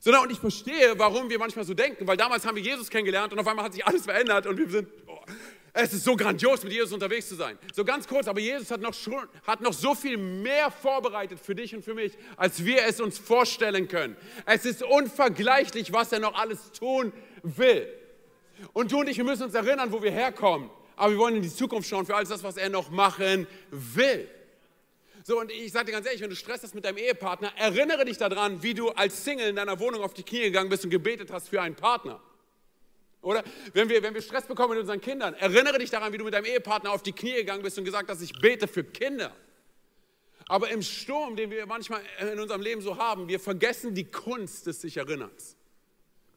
Sondern, und ich verstehe, warum wir manchmal so denken, weil damals haben wir Jesus kennengelernt und auf einmal hat sich alles verändert und wir sind, oh, es ist so grandios, mit Jesus unterwegs zu sein. So ganz kurz, aber Jesus hat noch, schon, hat noch so viel mehr vorbereitet für dich und für mich, als wir es uns vorstellen können. Es ist unvergleichlich, was er noch alles tun will. Und du und ich, wir müssen uns erinnern, wo wir herkommen aber wir wollen in die Zukunft schauen für alles das, was er noch machen will. So, und ich sage dir ganz ehrlich, wenn du Stress hast mit deinem Ehepartner, erinnere dich daran, wie du als Single in deiner Wohnung auf die Knie gegangen bist und gebetet hast für einen Partner. Oder wenn wir, wenn wir Stress bekommen mit unseren Kindern, erinnere dich daran, wie du mit deinem Ehepartner auf die Knie gegangen bist und gesagt hast, ich bete für Kinder. Aber im Sturm, den wir manchmal in unserem Leben so haben, wir vergessen die Kunst des sich Erinnerns.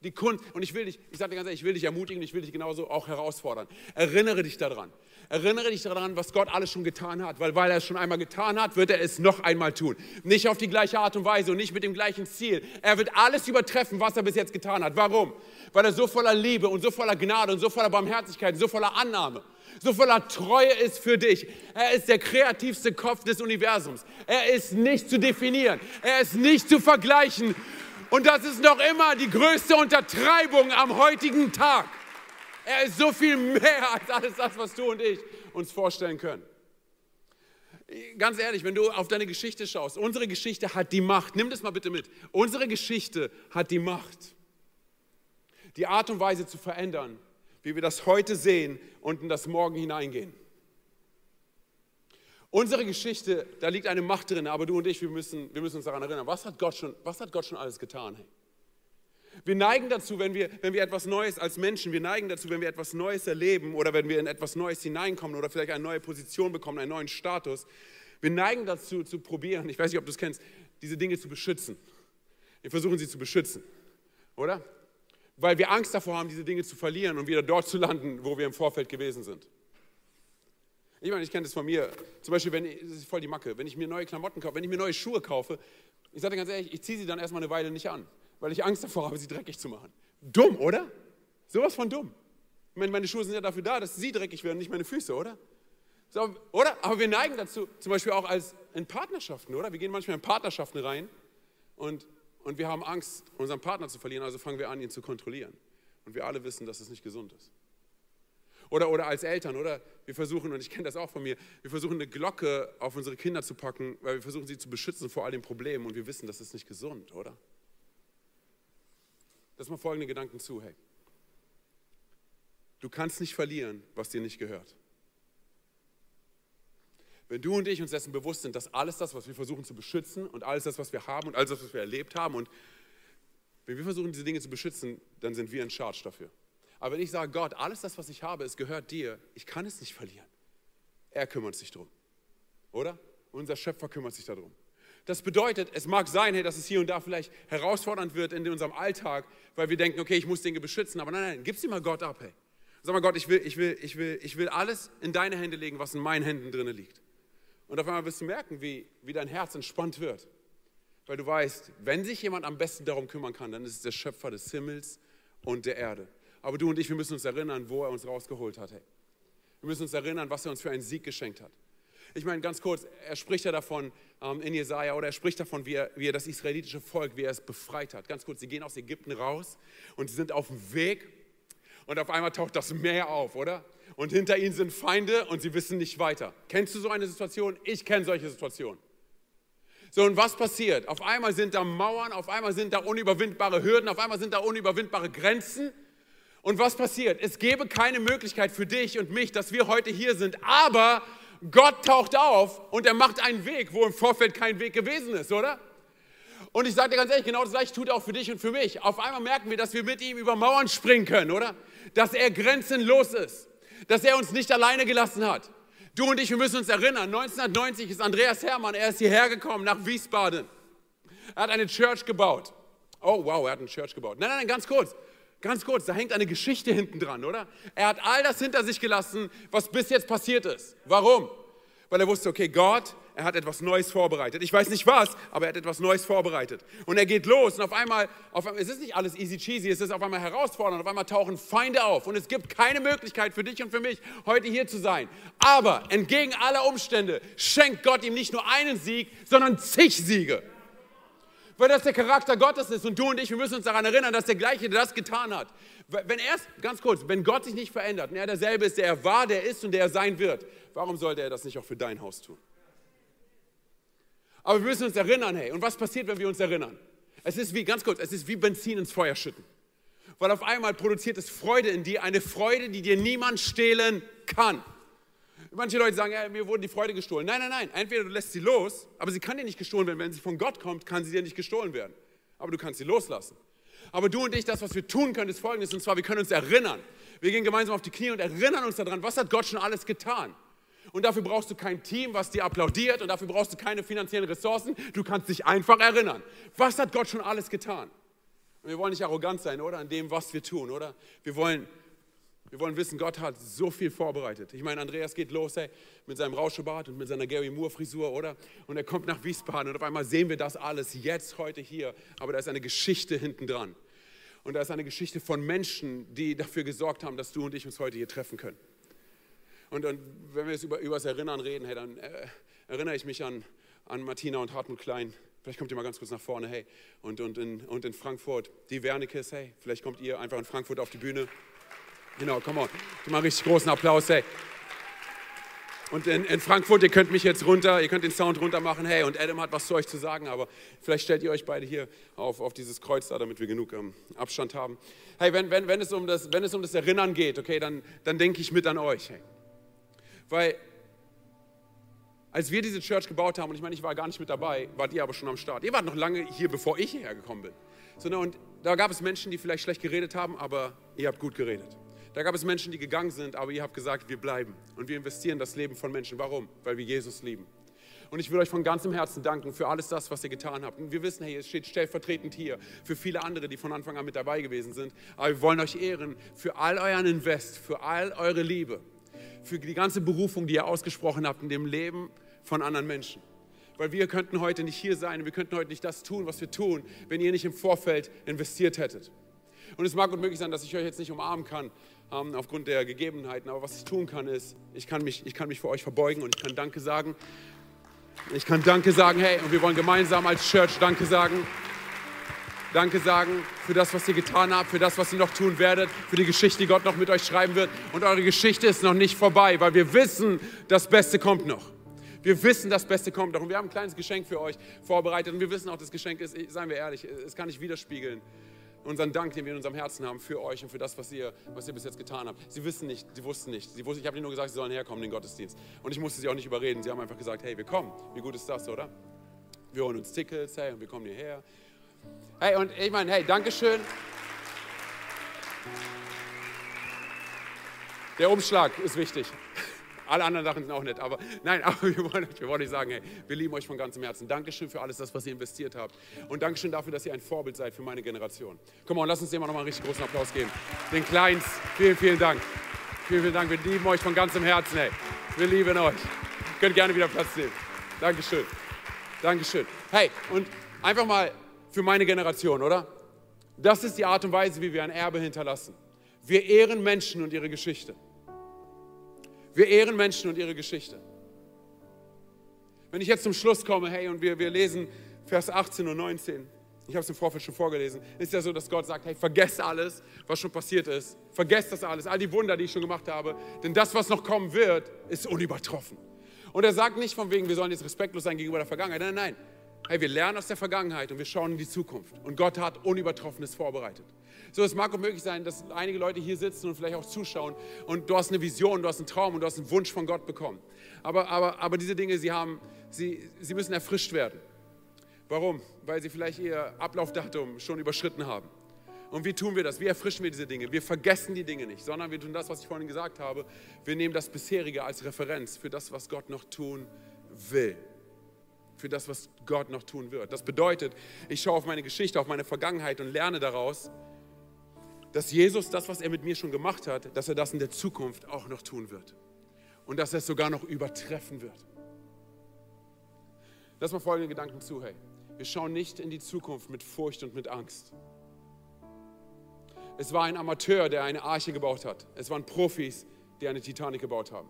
Die Kunst, und ich will dich, ich sage dir ganz ehrlich, ich will dich ermutigen, ich will dich genauso auch herausfordern. Erinnere dich daran. Erinnere dich daran, was Gott alles schon getan hat, weil weil er es schon einmal getan hat, wird er es noch einmal tun. Nicht auf die gleiche Art und Weise und nicht mit dem gleichen Ziel. Er wird alles übertreffen, was er bis jetzt getan hat. Warum? Weil er so voller Liebe und so voller Gnade und so voller Barmherzigkeit und so voller Annahme, so voller Treue ist für dich. Er ist der kreativste Kopf des Universums. Er ist nicht zu definieren. Er ist nicht zu vergleichen und das ist noch immer die größte Untertreibung am heutigen Tag. Er ist so viel mehr als alles das, was du und ich uns vorstellen können. Ganz ehrlich, wenn du auf deine Geschichte schaust, unsere Geschichte hat die Macht. Nimm das mal bitte mit. Unsere Geschichte hat die Macht, die Art und Weise zu verändern, wie wir das heute sehen und in das Morgen hineingehen. Unsere Geschichte, da liegt eine Macht drin, aber du und ich, wir müssen, wir müssen uns daran erinnern, was hat Gott schon, was hat Gott schon alles getan? Hey? Wir neigen dazu, wenn wir, wenn wir etwas Neues als Menschen, wir neigen dazu, wenn wir etwas Neues erleben oder wenn wir in etwas Neues hineinkommen oder vielleicht eine neue Position bekommen, einen neuen Status, wir neigen dazu zu probieren, ich weiß nicht, ob du es kennst, diese Dinge zu beschützen. Wir versuchen sie zu beschützen, oder? Weil wir Angst davor haben, diese Dinge zu verlieren und wieder dort zu landen, wo wir im Vorfeld gewesen sind. Ich meine, ich kenne das von mir. Zum Beispiel, wenn das ist voll die Macke, wenn ich mir neue Klamotten kaufe, wenn ich mir neue Schuhe kaufe, ich sage dir ganz ehrlich, ich ziehe sie dann erstmal eine Weile nicht an, weil ich Angst davor habe, sie dreckig zu machen. Dumm, oder? Sowas von dumm. Ich meine, meine Schuhe sind ja dafür da, dass sie dreckig werden, nicht meine Füße, oder? So, oder? Aber wir neigen dazu, zum Beispiel auch als in Partnerschaften, oder? Wir gehen manchmal in Partnerschaften rein und, und wir haben Angst, unseren Partner zu verlieren, also fangen wir an, ihn zu kontrollieren. Und wir alle wissen, dass es nicht gesund ist. Oder, oder als Eltern, oder? Wir versuchen, und ich kenne das auch von mir, wir versuchen eine Glocke auf unsere Kinder zu packen, weil wir versuchen sie zu beschützen vor all den Problemen und wir wissen, das ist nicht gesund, oder? Lass mal folgende Gedanken zu, hey. Du kannst nicht verlieren, was dir nicht gehört. Wenn du und ich uns dessen bewusst sind, dass alles das, was wir versuchen zu beschützen und alles das, was wir haben und alles das, was wir erlebt haben und wenn wir versuchen, diese Dinge zu beschützen, dann sind wir in Charge dafür. Aber wenn ich sage, Gott, alles das, was ich habe, es gehört dir, ich kann es nicht verlieren. Er kümmert sich drum. Oder? Unser Schöpfer kümmert sich darum. Das bedeutet, es mag sein, hey, dass es hier und da vielleicht herausfordernd wird in unserem Alltag, weil wir denken, okay, ich muss Dinge beschützen, aber nein, nein, gib sie mal Gott ab, hey. Sag mal, Gott, ich will, ich will, ich will, ich will alles in deine Hände legen, was in meinen Händen drin liegt. Und auf einmal wirst du merken, wie, wie dein Herz entspannt wird, Weil du weißt, wenn sich jemand am besten darum kümmern kann, dann ist es der Schöpfer des Himmels und der Erde. Aber du und ich, wir müssen uns erinnern, wo er uns rausgeholt hat. Hey. Wir müssen uns erinnern, was er uns für einen Sieg geschenkt hat. Ich meine, ganz kurz, er spricht ja davon ähm, in Jesaja oder er spricht davon, wie er, wie er das israelitische Volk, wie er es befreit hat. Ganz kurz, sie gehen aus Ägypten raus und sie sind auf dem Weg und auf einmal taucht das Meer auf, oder? Und hinter ihnen sind Feinde und sie wissen nicht weiter. Kennst du so eine Situation? Ich kenne solche Situationen. So, und was passiert? Auf einmal sind da Mauern, auf einmal sind da unüberwindbare Hürden, auf einmal sind da unüberwindbare Grenzen. Und was passiert? Es gäbe keine Möglichkeit für dich und mich, dass wir heute hier sind, aber Gott taucht auf und er macht einen Weg, wo im Vorfeld kein Weg gewesen ist, oder? Und ich sage dir ganz ehrlich, genau das gleiche tut er auch für dich und für mich. Auf einmal merken wir, dass wir mit ihm über Mauern springen können, oder? Dass er grenzenlos ist, dass er uns nicht alleine gelassen hat. Du und ich, wir müssen uns erinnern, 1990 ist Andreas Herrmann, er ist hierher gekommen nach Wiesbaden. Er hat eine Church gebaut. Oh wow, er hat eine Church gebaut. Nein, nein, nein, ganz kurz. Ganz kurz, da hängt eine Geschichte hinten dran, oder? Er hat all das hinter sich gelassen, was bis jetzt passiert ist. Warum? Weil er wusste, okay, Gott, er hat etwas Neues vorbereitet. Ich weiß nicht was, aber er hat etwas Neues vorbereitet. Und er geht los und auf einmal, auf einmal, es ist nicht alles easy cheesy, es ist auf einmal herausfordernd, auf einmal tauchen Feinde auf und es gibt keine Möglichkeit für dich und für mich, heute hier zu sein. Aber entgegen aller Umstände schenkt Gott ihm nicht nur einen Sieg, sondern zig Siege weil das der Charakter Gottes ist. Und du und ich, wir müssen uns daran erinnern, dass der Gleiche das getan hat. Wenn er ganz kurz, wenn Gott sich nicht verändert und er derselbe ist, der er war, der ist und der er sein wird, warum sollte er das nicht auch für dein Haus tun? Aber wir müssen uns erinnern, hey, und was passiert, wenn wir uns erinnern? Es ist wie, ganz kurz, es ist wie Benzin ins Feuer schütten. Weil auf einmal produziert es Freude in dir, eine Freude, die dir niemand stehlen kann. Manche Leute sagen, ja, mir wurde die Freude gestohlen. Nein, nein, nein. Entweder du lässt sie los, aber sie kann dir nicht gestohlen werden. Wenn sie von Gott kommt, kann sie dir nicht gestohlen werden. Aber du kannst sie loslassen. Aber du und ich, das, was wir tun können, ist folgendes. Und zwar, wir können uns erinnern. Wir gehen gemeinsam auf die Knie und erinnern uns daran, was hat Gott schon alles getan. Und dafür brauchst du kein Team, was dir applaudiert. Und dafür brauchst du keine finanziellen Ressourcen. Du kannst dich einfach erinnern. Was hat Gott schon alles getan? Und wir wollen nicht arrogant sein, oder? An dem, was wir tun, oder? Wir wollen wir wollen wissen, Gott hat so viel vorbereitet. Ich meine, Andreas geht los ey, mit seinem Rauschebart und mit seiner Gary Moore-Frisur, oder? Und er kommt nach Wiesbaden und auf einmal sehen wir das alles jetzt, heute hier. Aber da ist eine Geschichte hinten dran. Und da ist eine Geschichte von Menschen, die dafür gesorgt haben, dass du und ich uns heute hier treffen können. Und, und wenn wir jetzt über, über das Erinnern reden, hey, dann äh, erinnere ich mich an, an Martina und Hartmut Klein. Vielleicht kommt ihr mal ganz kurz nach vorne, hey. Und, und, in, und in Frankfurt, die Wernikes, hey. Vielleicht kommt ihr einfach in Frankfurt auf die Bühne. Genau, come on. Gib mal richtig großen Applaus, hey. Und in, in, Frankfurt, ihr könnt mich jetzt runter, ihr könnt den Sound runter machen, hey, und Adam hat was zu euch zu sagen, aber vielleicht stellt ihr euch beide hier auf, auf dieses Kreuz da, damit wir genug ähm, Abstand haben. Hey, wenn, wenn, wenn, es um das, wenn es um das Erinnern geht, okay, dann, dann denke ich mit an euch, hey. Weil, als wir diese Church gebaut haben, und ich meine, ich war gar nicht mit dabei, wart ihr aber schon am Start. Ihr wart noch lange hier, bevor ich hierher gekommen bin. So, ne, und da gab es Menschen, die vielleicht schlecht geredet haben, aber ihr habt gut geredet. Da gab es Menschen, die gegangen sind, aber ihr habt gesagt, wir bleiben und wir investieren das Leben von Menschen. Warum? Weil wir Jesus lieben. Und ich will euch von ganzem Herzen danken für alles das, was ihr getan habt. Und wir wissen, hey, es steht stellvertretend hier für viele andere, die von Anfang an mit dabei gewesen sind. Aber wir wollen euch ehren für all euren Invest, für all eure Liebe, für die ganze Berufung, die ihr ausgesprochen habt in dem Leben von anderen Menschen. Weil wir könnten heute nicht hier sein wir könnten heute nicht das tun, was wir tun, wenn ihr nicht im Vorfeld investiert hättet. Und es mag unmöglich sein, dass ich euch jetzt nicht umarmen kann, ähm, aufgrund der Gegebenheiten. Aber was ich tun kann, ist, ich kann, mich, ich kann mich für euch verbeugen und ich kann Danke sagen. Ich kann Danke sagen, hey, und wir wollen gemeinsam als Church Danke sagen. Danke sagen für das, was ihr getan habt, für das, was ihr noch tun werdet, für die Geschichte, die Gott noch mit euch schreiben wird. Und eure Geschichte ist noch nicht vorbei, weil wir wissen, das Beste kommt noch. Wir wissen, das Beste kommt noch. Und wir haben ein kleines Geschenk für euch vorbereitet. Und wir wissen auch, das Geschenk ist, seien wir ehrlich, es kann nicht widerspiegeln, unseren Dank, den wir in unserem Herzen haben für euch und für das, was ihr, was ihr bis jetzt getan habt. Sie wissen nicht, sie wussten nicht. Sie wussten, ich habe ihnen nur gesagt, sie sollen herkommen in den Gottesdienst. Und ich musste sie auch nicht überreden. Sie haben einfach gesagt, hey, wir kommen. Wie gut ist das, oder? Wir holen uns Tickets, hey, und wir kommen hierher. Hey, und ich meine, hey, Dankeschön. Der Umschlag ist wichtig. Alle anderen Sachen sind auch nett, aber nein, aber wir wollen, wir wollen euch sagen, hey, wir lieben euch von ganzem Herzen. Dankeschön für alles das, was ihr investiert habt. Und Dankeschön dafür, dass ihr ein Vorbild seid für meine Generation. Komm mal, lass uns dem mal nochmal einen richtig großen Applaus geben. Den Kleins, vielen, vielen Dank. Vielen, vielen Dank. Wir lieben euch von ganzem Herzen, hey. Wir lieben euch. Ihr könnt gerne wieder Platz nehmen. Dankeschön. Dankeschön. Hey, und Einfach mal für meine Generation, oder? Das ist die Art und Weise, wie wir ein Erbe hinterlassen. Wir ehren Menschen und ihre Geschichte. Wir ehren Menschen und ihre Geschichte. Wenn ich jetzt zum Schluss komme, hey, und wir, wir lesen Vers 18 und 19, ich habe es im Vorfeld schon vorgelesen, ist ja so, dass Gott sagt, hey, vergesst alles, was schon passiert ist. Vergesst das alles, all die Wunder, die ich schon gemacht habe. Denn das, was noch kommen wird, ist unübertroffen. Und er sagt nicht von wegen, wir sollen jetzt respektlos sein gegenüber der Vergangenheit. Nein, nein. Hey, wir lernen aus der Vergangenheit und wir schauen in die Zukunft. Und Gott hat Unübertroffenes vorbereitet. So, es mag auch möglich sein, dass einige Leute hier sitzen und vielleicht auch zuschauen und du hast eine Vision, du hast einen Traum und du hast einen Wunsch von Gott bekommen. Aber, aber, aber diese Dinge, sie, haben, sie, sie müssen erfrischt werden. Warum? Weil sie vielleicht ihr Ablaufdatum schon überschritten haben. Und wie tun wir das? Wie erfrischen wir diese Dinge? Wir vergessen die Dinge nicht, sondern wir tun das, was ich vorhin gesagt habe. Wir nehmen das bisherige als Referenz für das, was Gott noch tun will. Für das, was Gott noch tun wird. Das bedeutet, ich schaue auf meine Geschichte, auf meine Vergangenheit und lerne daraus, dass Jesus das, was er mit mir schon gemacht hat, dass er das in der Zukunft auch noch tun wird. Und dass er es sogar noch übertreffen wird. Lass mal folgende Gedanken zu, hey. Wir schauen nicht in die Zukunft mit Furcht und mit Angst. Es war ein Amateur, der eine Arche gebaut hat. Es waren Profis, die eine Titanic gebaut haben.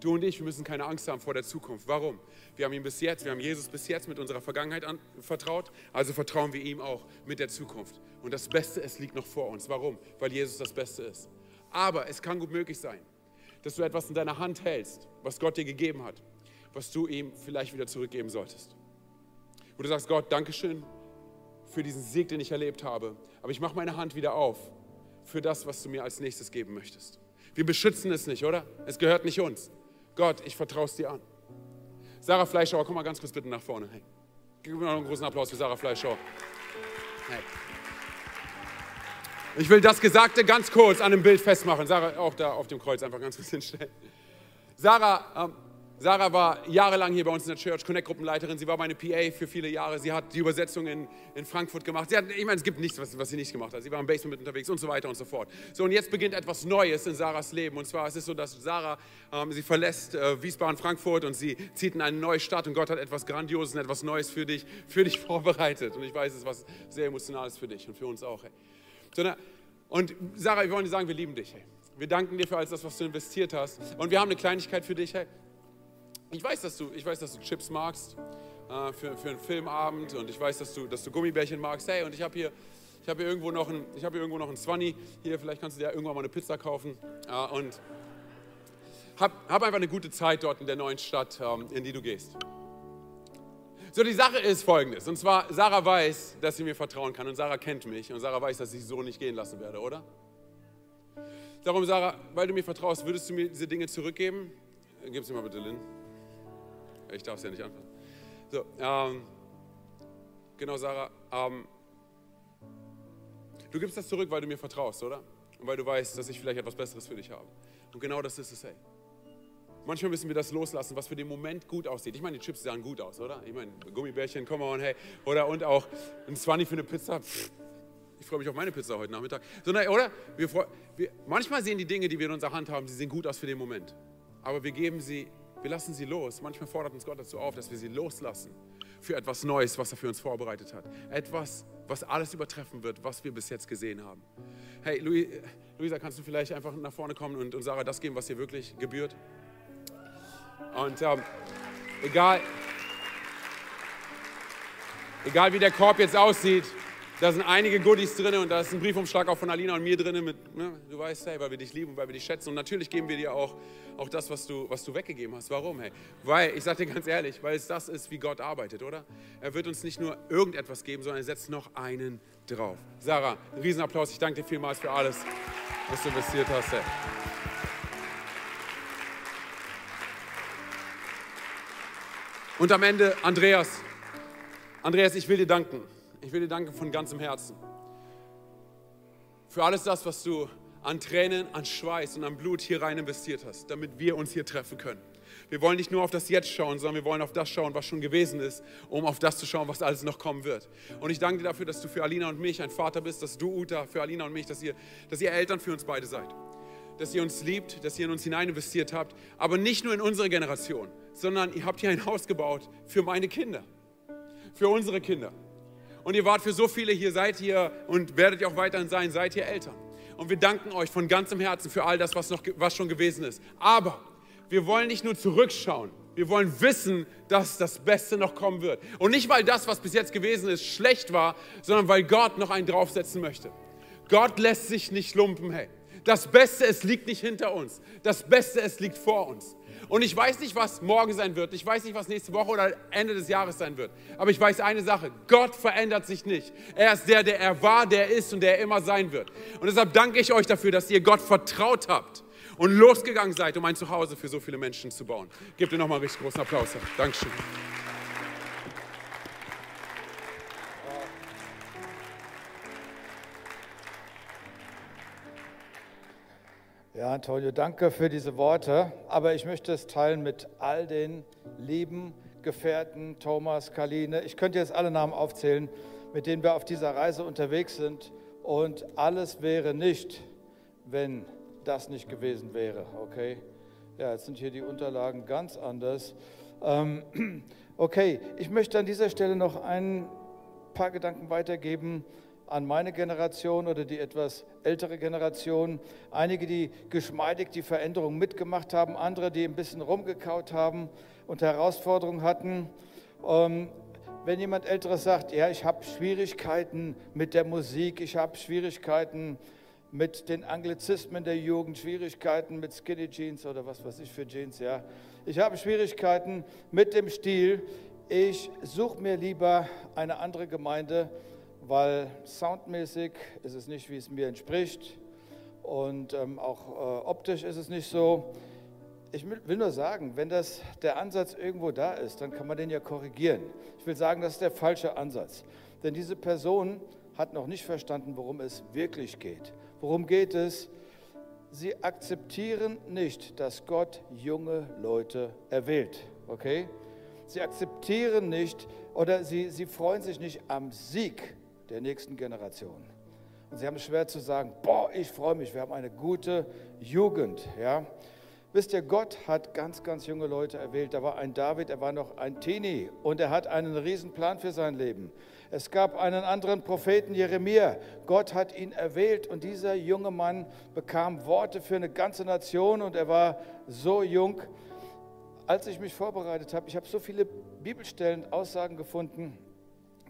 Du und ich, wir müssen keine Angst haben vor der Zukunft. Warum? Wir haben ihn bis jetzt, wir haben Jesus bis jetzt mit unserer Vergangenheit vertraut, also vertrauen wir ihm auch mit der Zukunft. Und das Beste, es liegt noch vor uns. Warum? Weil Jesus das Beste ist. Aber es kann gut möglich sein, dass du etwas in deiner Hand hältst, was Gott dir gegeben hat, was du ihm vielleicht wieder zurückgeben solltest. Wo du sagst, Gott, Dankeschön für diesen Sieg, den ich erlebt habe. Aber ich mache meine Hand wieder auf für das, was du mir als nächstes geben möchtest. Wir beschützen es nicht, oder? Es gehört nicht uns. Gott, ich vertraue es dir an. Sarah Fleischauer, komm mal ganz kurz bitte nach vorne. Hey. Gib mir noch einen großen Applaus für Sarah Fleischauer. Hey. Ich will das Gesagte ganz kurz an dem Bild festmachen. Sarah, auch da auf dem Kreuz einfach ganz kurz hinstellen. Sarah ähm, Sarah war jahrelang hier bei uns in der Church, Connect-Gruppenleiterin. Sie war meine PA für viele Jahre. Sie hat die Übersetzung in, in Frankfurt gemacht. Sie hat, ich meine, es gibt nichts, was, was sie nicht gemacht hat. Sie war im Basement mit unterwegs und so weiter und so fort. So, und jetzt beginnt etwas Neues in Sarahs Leben. Und zwar ist es so, dass Sarah, ähm, sie verlässt äh, Wiesbaden, Frankfurt und sie zieht in eine neue Stadt. Und Gott hat etwas Grandioses und etwas Neues für dich, für dich vorbereitet. Und ich weiß, es ist was sehr Emotionales für dich und für uns auch. Hey. So, na, und Sarah, wir wollen dir sagen, wir lieben dich. Hey. Wir danken dir für alles was du investiert hast. Und wir haben eine Kleinigkeit für dich. Hey. Ich weiß, dass du, ich weiß, dass du Chips magst äh, für, für einen Filmabend und ich weiß, dass du, dass du Gummibärchen magst. Hey, und ich habe hier, habe hier irgendwo noch ein, ich Swanny. Hier, vielleicht kannst du dir irgendwann mal eine Pizza kaufen äh, und hab, hab einfach eine gute Zeit dort in der neuen Stadt, ähm, in die du gehst. So, die Sache ist folgendes. Und zwar, Sarah weiß, dass sie mir vertrauen kann. Und Sarah kennt mich. Und Sarah weiß, dass ich sie so nicht gehen lassen werde, oder? Darum, Sarah, weil du mir vertraust, würdest du mir diese Dinge zurückgeben? Gib sie mal bitte, Lynn. Ich darf es ja nicht anfassen. So, ähm, genau, Sarah. Ähm, du gibst das zurück, weil du mir vertraust, oder? Und weil du weißt, dass ich vielleicht etwas Besseres für dich habe. Und genau das ist es, hey. Manchmal müssen wir das loslassen, was für den Moment gut aussieht. Ich meine, die Chips sahen gut aus, oder? Ich meine, Gummibärchen, come on, hey. Oder und auch ein 20 für eine Pizza. Ich freue mich auf meine Pizza heute Nachmittag. So, na, oder? Wir, wir, manchmal sehen die Dinge, die wir in unserer Hand haben, sie sehen gut aus für den Moment. Aber wir geben sie wir lassen sie los. Manchmal fordert uns Gott dazu auf, dass wir sie loslassen für etwas Neues, was er für uns vorbereitet hat. Etwas, was alles übertreffen wird, was wir bis jetzt gesehen haben. Hey, Luisa, kannst du vielleicht einfach nach vorne kommen und, und Sarah das geben, was dir wirklich gebührt? Und ähm, egal, egal wie der Korb jetzt aussieht, da sind einige Goodies drin und da ist ein Briefumschlag auch von Alina und mir drin. Mit, ne, du weißt, hey, weil wir dich lieben und weil wir dich schätzen. Und natürlich geben wir dir auch, auch das, was du, was du weggegeben hast. Warum? Hey? Weil, ich sage dir ganz ehrlich, weil es das ist, wie Gott arbeitet, oder? Er wird uns nicht nur irgendetwas geben, sondern er setzt noch einen drauf. Sarah, ein Riesenapplaus. Ich danke dir vielmals für alles, was du investiert hast. Hey. Und am Ende, Andreas. Andreas, ich will dir danken. Ich will dir danken von ganzem Herzen für alles das, was du an Tränen, an Schweiß und an Blut hier rein investiert hast, damit wir uns hier treffen können. Wir wollen nicht nur auf das Jetzt schauen, sondern wir wollen auf das schauen, was schon gewesen ist, um auf das zu schauen, was alles noch kommen wird. Und ich danke dir dafür, dass du für Alina und mich ein Vater bist, dass du, Uta, für Alina und mich, dass ihr, dass ihr Eltern für uns beide seid. Dass ihr uns liebt, dass ihr in uns hinein investiert habt, aber nicht nur in unsere Generation, sondern ihr habt hier ein Haus gebaut für meine Kinder für unsere Kinder. Und ihr wart für so viele hier, seid ihr und werdet ihr auch weiterhin sein, seid ihr Eltern. Und wir danken euch von ganzem Herzen für all das, was, noch, was schon gewesen ist. Aber wir wollen nicht nur zurückschauen, wir wollen wissen, dass das Beste noch kommen wird. Und nicht, weil das, was bis jetzt gewesen ist, schlecht war, sondern weil Gott noch einen draufsetzen möchte. Gott lässt sich nicht lumpen, hey. Das Beste, es liegt nicht hinter uns. Das Beste, es liegt vor uns. Und ich weiß nicht, was morgen sein wird. Ich weiß nicht, was nächste Woche oder Ende des Jahres sein wird. Aber ich weiß eine Sache. Gott verändert sich nicht. Er ist der, der er war, der ist und der er immer sein wird. Und deshalb danke ich euch dafür, dass ihr Gott vertraut habt und losgegangen seid, um ein Zuhause für so viele Menschen zu bauen. Gebt ihr nochmal einen richtig großen Applaus. Dankeschön. Ja, Antonio, danke für diese Worte. Aber ich möchte es teilen mit all den lieben Gefährten, Thomas, Kaline. Ich könnte jetzt alle Namen aufzählen, mit denen wir auf dieser Reise unterwegs sind. Und alles wäre nicht, wenn das nicht gewesen wäre. Okay? Ja, jetzt sind hier die Unterlagen ganz anders. Ähm, okay, ich möchte an dieser Stelle noch ein paar Gedanken weitergeben an meine Generation oder die etwas ältere Generation. Einige, die geschmeidig die Veränderung mitgemacht haben, andere, die ein bisschen rumgekaut haben und Herausforderungen hatten. Ähm, wenn jemand Älteres sagt, ja, ich habe Schwierigkeiten mit der Musik, ich habe Schwierigkeiten mit den Anglizismen der Jugend, Schwierigkeiten mit Skinny Jeans oder was weiß ich für Jeans, ja. Ich habe Schwierigkeiten mit dem Stil. Ich suche mir lieber eine andere Gemeinde, weil soundmäßig ist es nicht, wie es mir entspricht und ähm, auch äh, optisch ist es nicht so. Ich will nur sagen, wenn das der Ansatz irgendwo da ist, dann kann man den ja korrigieren. Ich will sagen, das ist der falsche Ansatz. Denn diese Person hat noch nicht verstanden, worum es wirklich geht. Worum geht es? Sie akzeptieren nicht, dass Gott junge Leute erwählt. Okay? Sie akzeptieren nicht oder sie, sie freuen sich nicht am Sieg der nächsten Generation. Und sie haben es schwer zu sagen, boah, ich freue mich, wir haben eine gute Jugend. Ja? Wisst ihr, Gott hat ganz, ganz junge Leute erwählt. Da war ein David, er war noch ein Teenie und er hat einen riesen Plan für sein Leben. Es gab einen anderen Propheten, Jeremia. Gott hat ihn erwählt und dieser junge Mann bekam Worte für eine ganze Nation und er war so jung. Als ich mich vorbereitet habe, ich habe so viele Bibelstellen, Aussagen gefunden,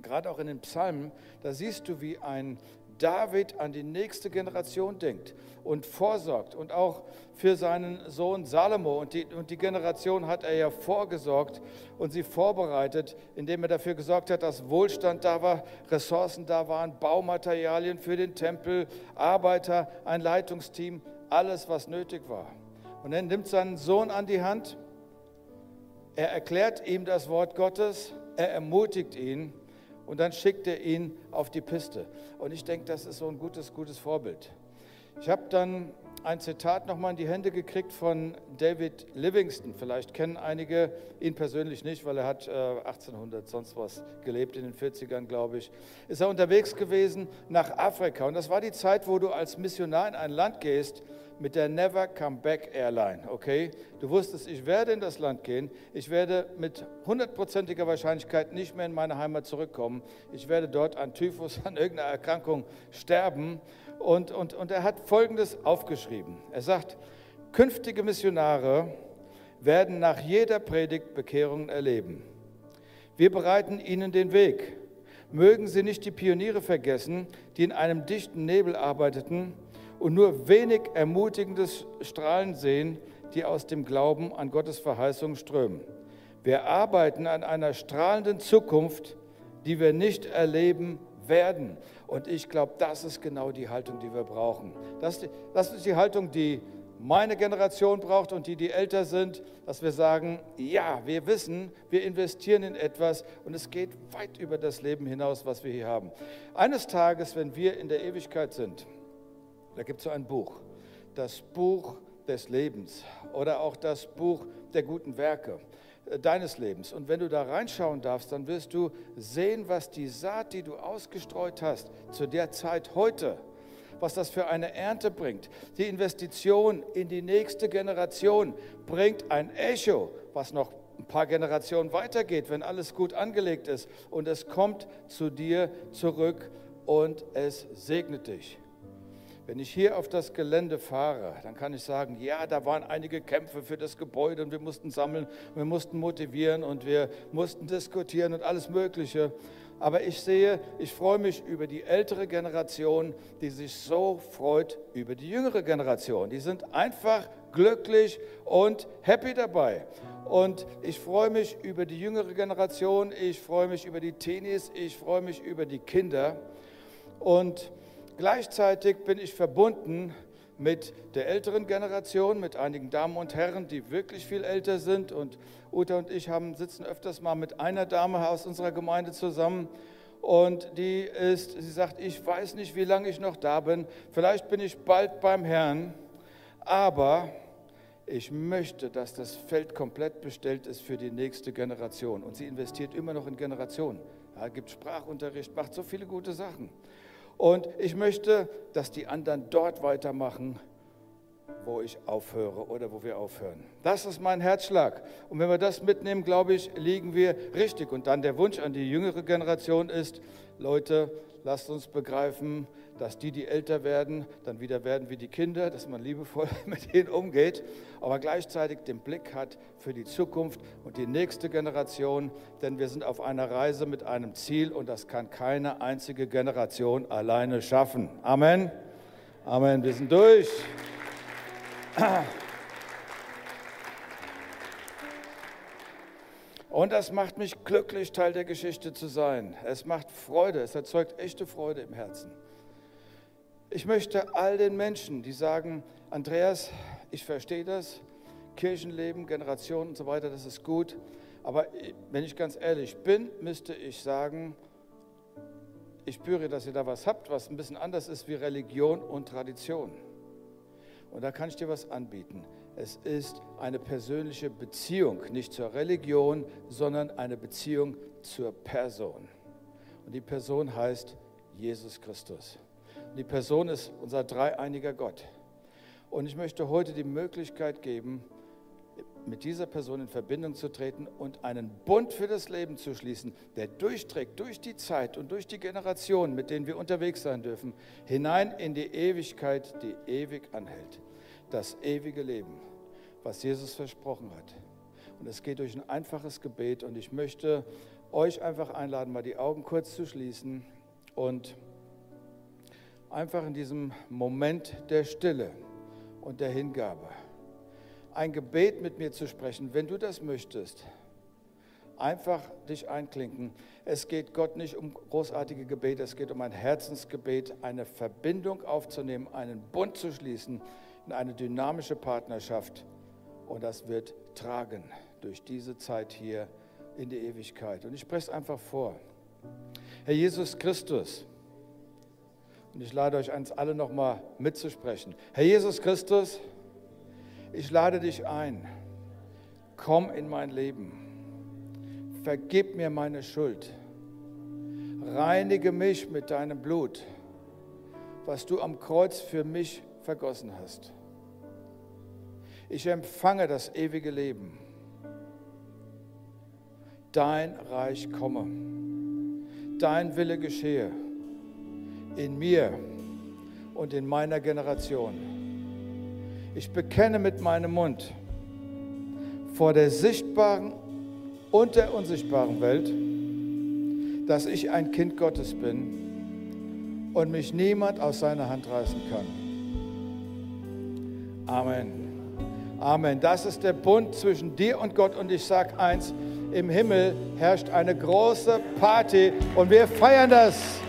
gerade auch in den Psalmen, da siehst du, wie ein David an die nächste Generation denkt und vorsorgt und auch für seinen Sohn Salomo. Und die, und die Generation hat er ja vorgesorgt und sie vorbereitet, indem er dafür gesorgt hat, dass Wohlstand da war, Ressourcen da waren, Baumaterialien für den Tempel, Arbeiter, ein Leitungsteam, alles, was nötig war. Und er nimmt seinen Sohn an die Hand, er erklärt ihm das Wort Gottes, er ermutigt ihn und dann schickt er ihn auf die Piste. Und ich denke, das ist so ein gutes, gutes Vorbild. Ich habe dann ein Zitat nochmal in die Hände gekriegt von David Livingston. Vielleicht kennen einige ihn persönlich nicht, weil er hat 1800 äh, sonst was gelebt, in den 40ern, glaube ich. Ist er unterwegs gewesen nach Afrika. Und das war die Zeit, wo du als Missionar in ein Land gehst, mit der Never Come Back Airline, okay? Du wusstest, ich werde in das Land gehen, ich werde mit hundertprozentiger Wahrscheinlichkeit nicht mehr in meine Heimat zurückkommen, ich werde dort an Typhus, an irgendeiner Erkrankung sterben. Und, und, und er hat Folgendes aufgeschrieben. Er sagt, künftige Missionare werden nach jeder Predigt Bekehrungen erleben. Wir bereiten ihnen den Weg. Mögen sie nicht die Pioniere vergessen, die in einem dichten Nebel arbeiteten, und nur wenig ermutigendes Strahlen sehen, die aus dem Glauben an Gottes Verheißung strömen. Wir arbeiten an einer strahlenden Zukunft, die wir nicht erleben werden. Und ich glaube, das ist genau die Haltung, die wir brauchen. Das, das ist die Haltung, die meine Generation braucht und die, die älter sind, dass wir sagen, ja, wir wissen, wir investieren in etwas und es geht weit über das Leben hinaus, was wir hier haben. Eines Tages, wenn wir in der Ewigkeit sind, da gibt es so ein Buch, das Buch des Lebens oder auch das Buch der guten Werke deines Lebens. Und wenn du da reinschauen darfst, dann wirst du sehen, was die Saat, die du ausgestreut hast, zu der Zeit heute, was das für eine Ernte bringt. Die Investition in die nächste Generation bringt ein Echo, was noch ein paar Generationen weitergeht, wenn alles gut angelegt ist und es kommt zu dir zurück und es segnet dich. Wenn ich hier auf das Gelände fahre, dann kann ich sagen, ja, da waren einige Kämpfe für das Gebäude und wir mussten sammeln, wir mussten motivieren und wir mussten diskutieren und alles Mögliche. Aber ich sehe, ich freue mich über die ältere Generation, die sich so freut über die jüngere Generation. Die sind einfach glücklich und happy dabei. Und ich freue mich über die jüngere Generation, ich freue mich über die Teenies, ich freue mich über die Kinder. Und Gleichzeitig bin ich verbunden mit der älteren Generation, mit einigen Damen und Herren, die wirklich viel älter sind. Und Uta und ich haben, sitzen öfters mal mit einer Dame aus unserer Gemeinde zusammen. Und die ist, sie sagt, ich weiß nicht, wie lange ich noch da bin. Vielleicht bin ich bald beim Herrn. Aber ich möchte, dass das Feld komplett bestellt ist für die nächste Generation. Und sie investiert immer noch in Generationen. Ja, gibt Sprachunterricht, macht so viele gute Sachen. Und ich möchte, dass die anderen dort weitermachen, wo ich aufhöre oder wo wir aufhören. Das ist mein Herzschlag. Und wenn wir das mitnehmen, glaube ich, liegen wir richtig. Und dann der Wunsch an die jüngere Generation ist, Leute, lasst uns begreifen, dass die, die älter werden, dann wieder werden wie die Kinder, dass man liebevoll mit ihnen umgeht, aber gleichzeitig den Blick hat für die Zukunft und die nächste Generation, denn wir sind auf einer Reise mit einem Ziel und das kann keine einzige Generation alleine schaffen. Amen. Amen. Wir sind durch. Und das macht mich glücklich, Teil der Geschichte zu sein. Es macht Freude, es erzeugt echte Freude im Herzen. Ich möchte all den Menschen, die sagen, Andreas, ich verstehe das, Kirchenleben, Generationen und so weiter, das ist gut, aber wenn ich ganz ehrlich bin, müsste ich sagen, ich spüre, dass ihr da was habt, was ein bisschen anders ist wie Religion und Tradition. Und da kann ich dir was anbieten. Es ist eine persönliche Beziehung, nicht zur Religion, sondern eine Beziehung zur Person. Und die Person heißt Jesus Christus. Die Person ist unser dreieiniger Gott. Und ich möchte heute die Möglichkeit geben, mit dieser Person in Verbindung zu treten und einen Bund für das Leben zu schließen, der durchträgt durch die Zeit und durch die Generationen, mit denen wir unterwegs sein dürfen, hinein in die Ewigkeit, die ewig anhält. Das ewige Leben, was Jesus versprochen hat. Und es geht durch ein einfaches Gebet und ich möchte euch einfach einladen, mal die Augen kurz zu schließen und einfach in diesem Moment der Stille und der Hingabe ein Gebet mit mir zu sprechen, wenn du das möchtest. Einfach dich einklinken. Es geht Gott nicht um großartige Gebete, es geht um ein Herzensgebet, eine Verbindung aufzunehmen, einen Bund zu schließen, in eine dynamische Partnerschaft. Und das wird tragen durch diese Zeit hier in die Ewigkeit. Und ich spreche es einfach vor. Herr Jesus Christus, und ich lade euch eins alle nochmal mitzusprechen. Herr Jesus Christus, ich lade dich ein. Komm in mein Leben. Vergib mir meine Schuld. Reinige mich mit deinem Blut, was du am Kreuz für mich vergossen hast. Ich empfange das ewige Leben. Dein Reich komme. Dein Wille geschehe in mir und in meiner Generation. Ich bekenne mit meinem Mund vor der sichtbaren und der unsichtbaren Welt, dass ich ein Kind Gottes bin und mich niemand aus seiner Hand reißen kann. Amen. Amen. Das ist der Bund zwischen dir und Gott. Und ich sage eins, im Himmel herrscht eine große Party und wir feiern das.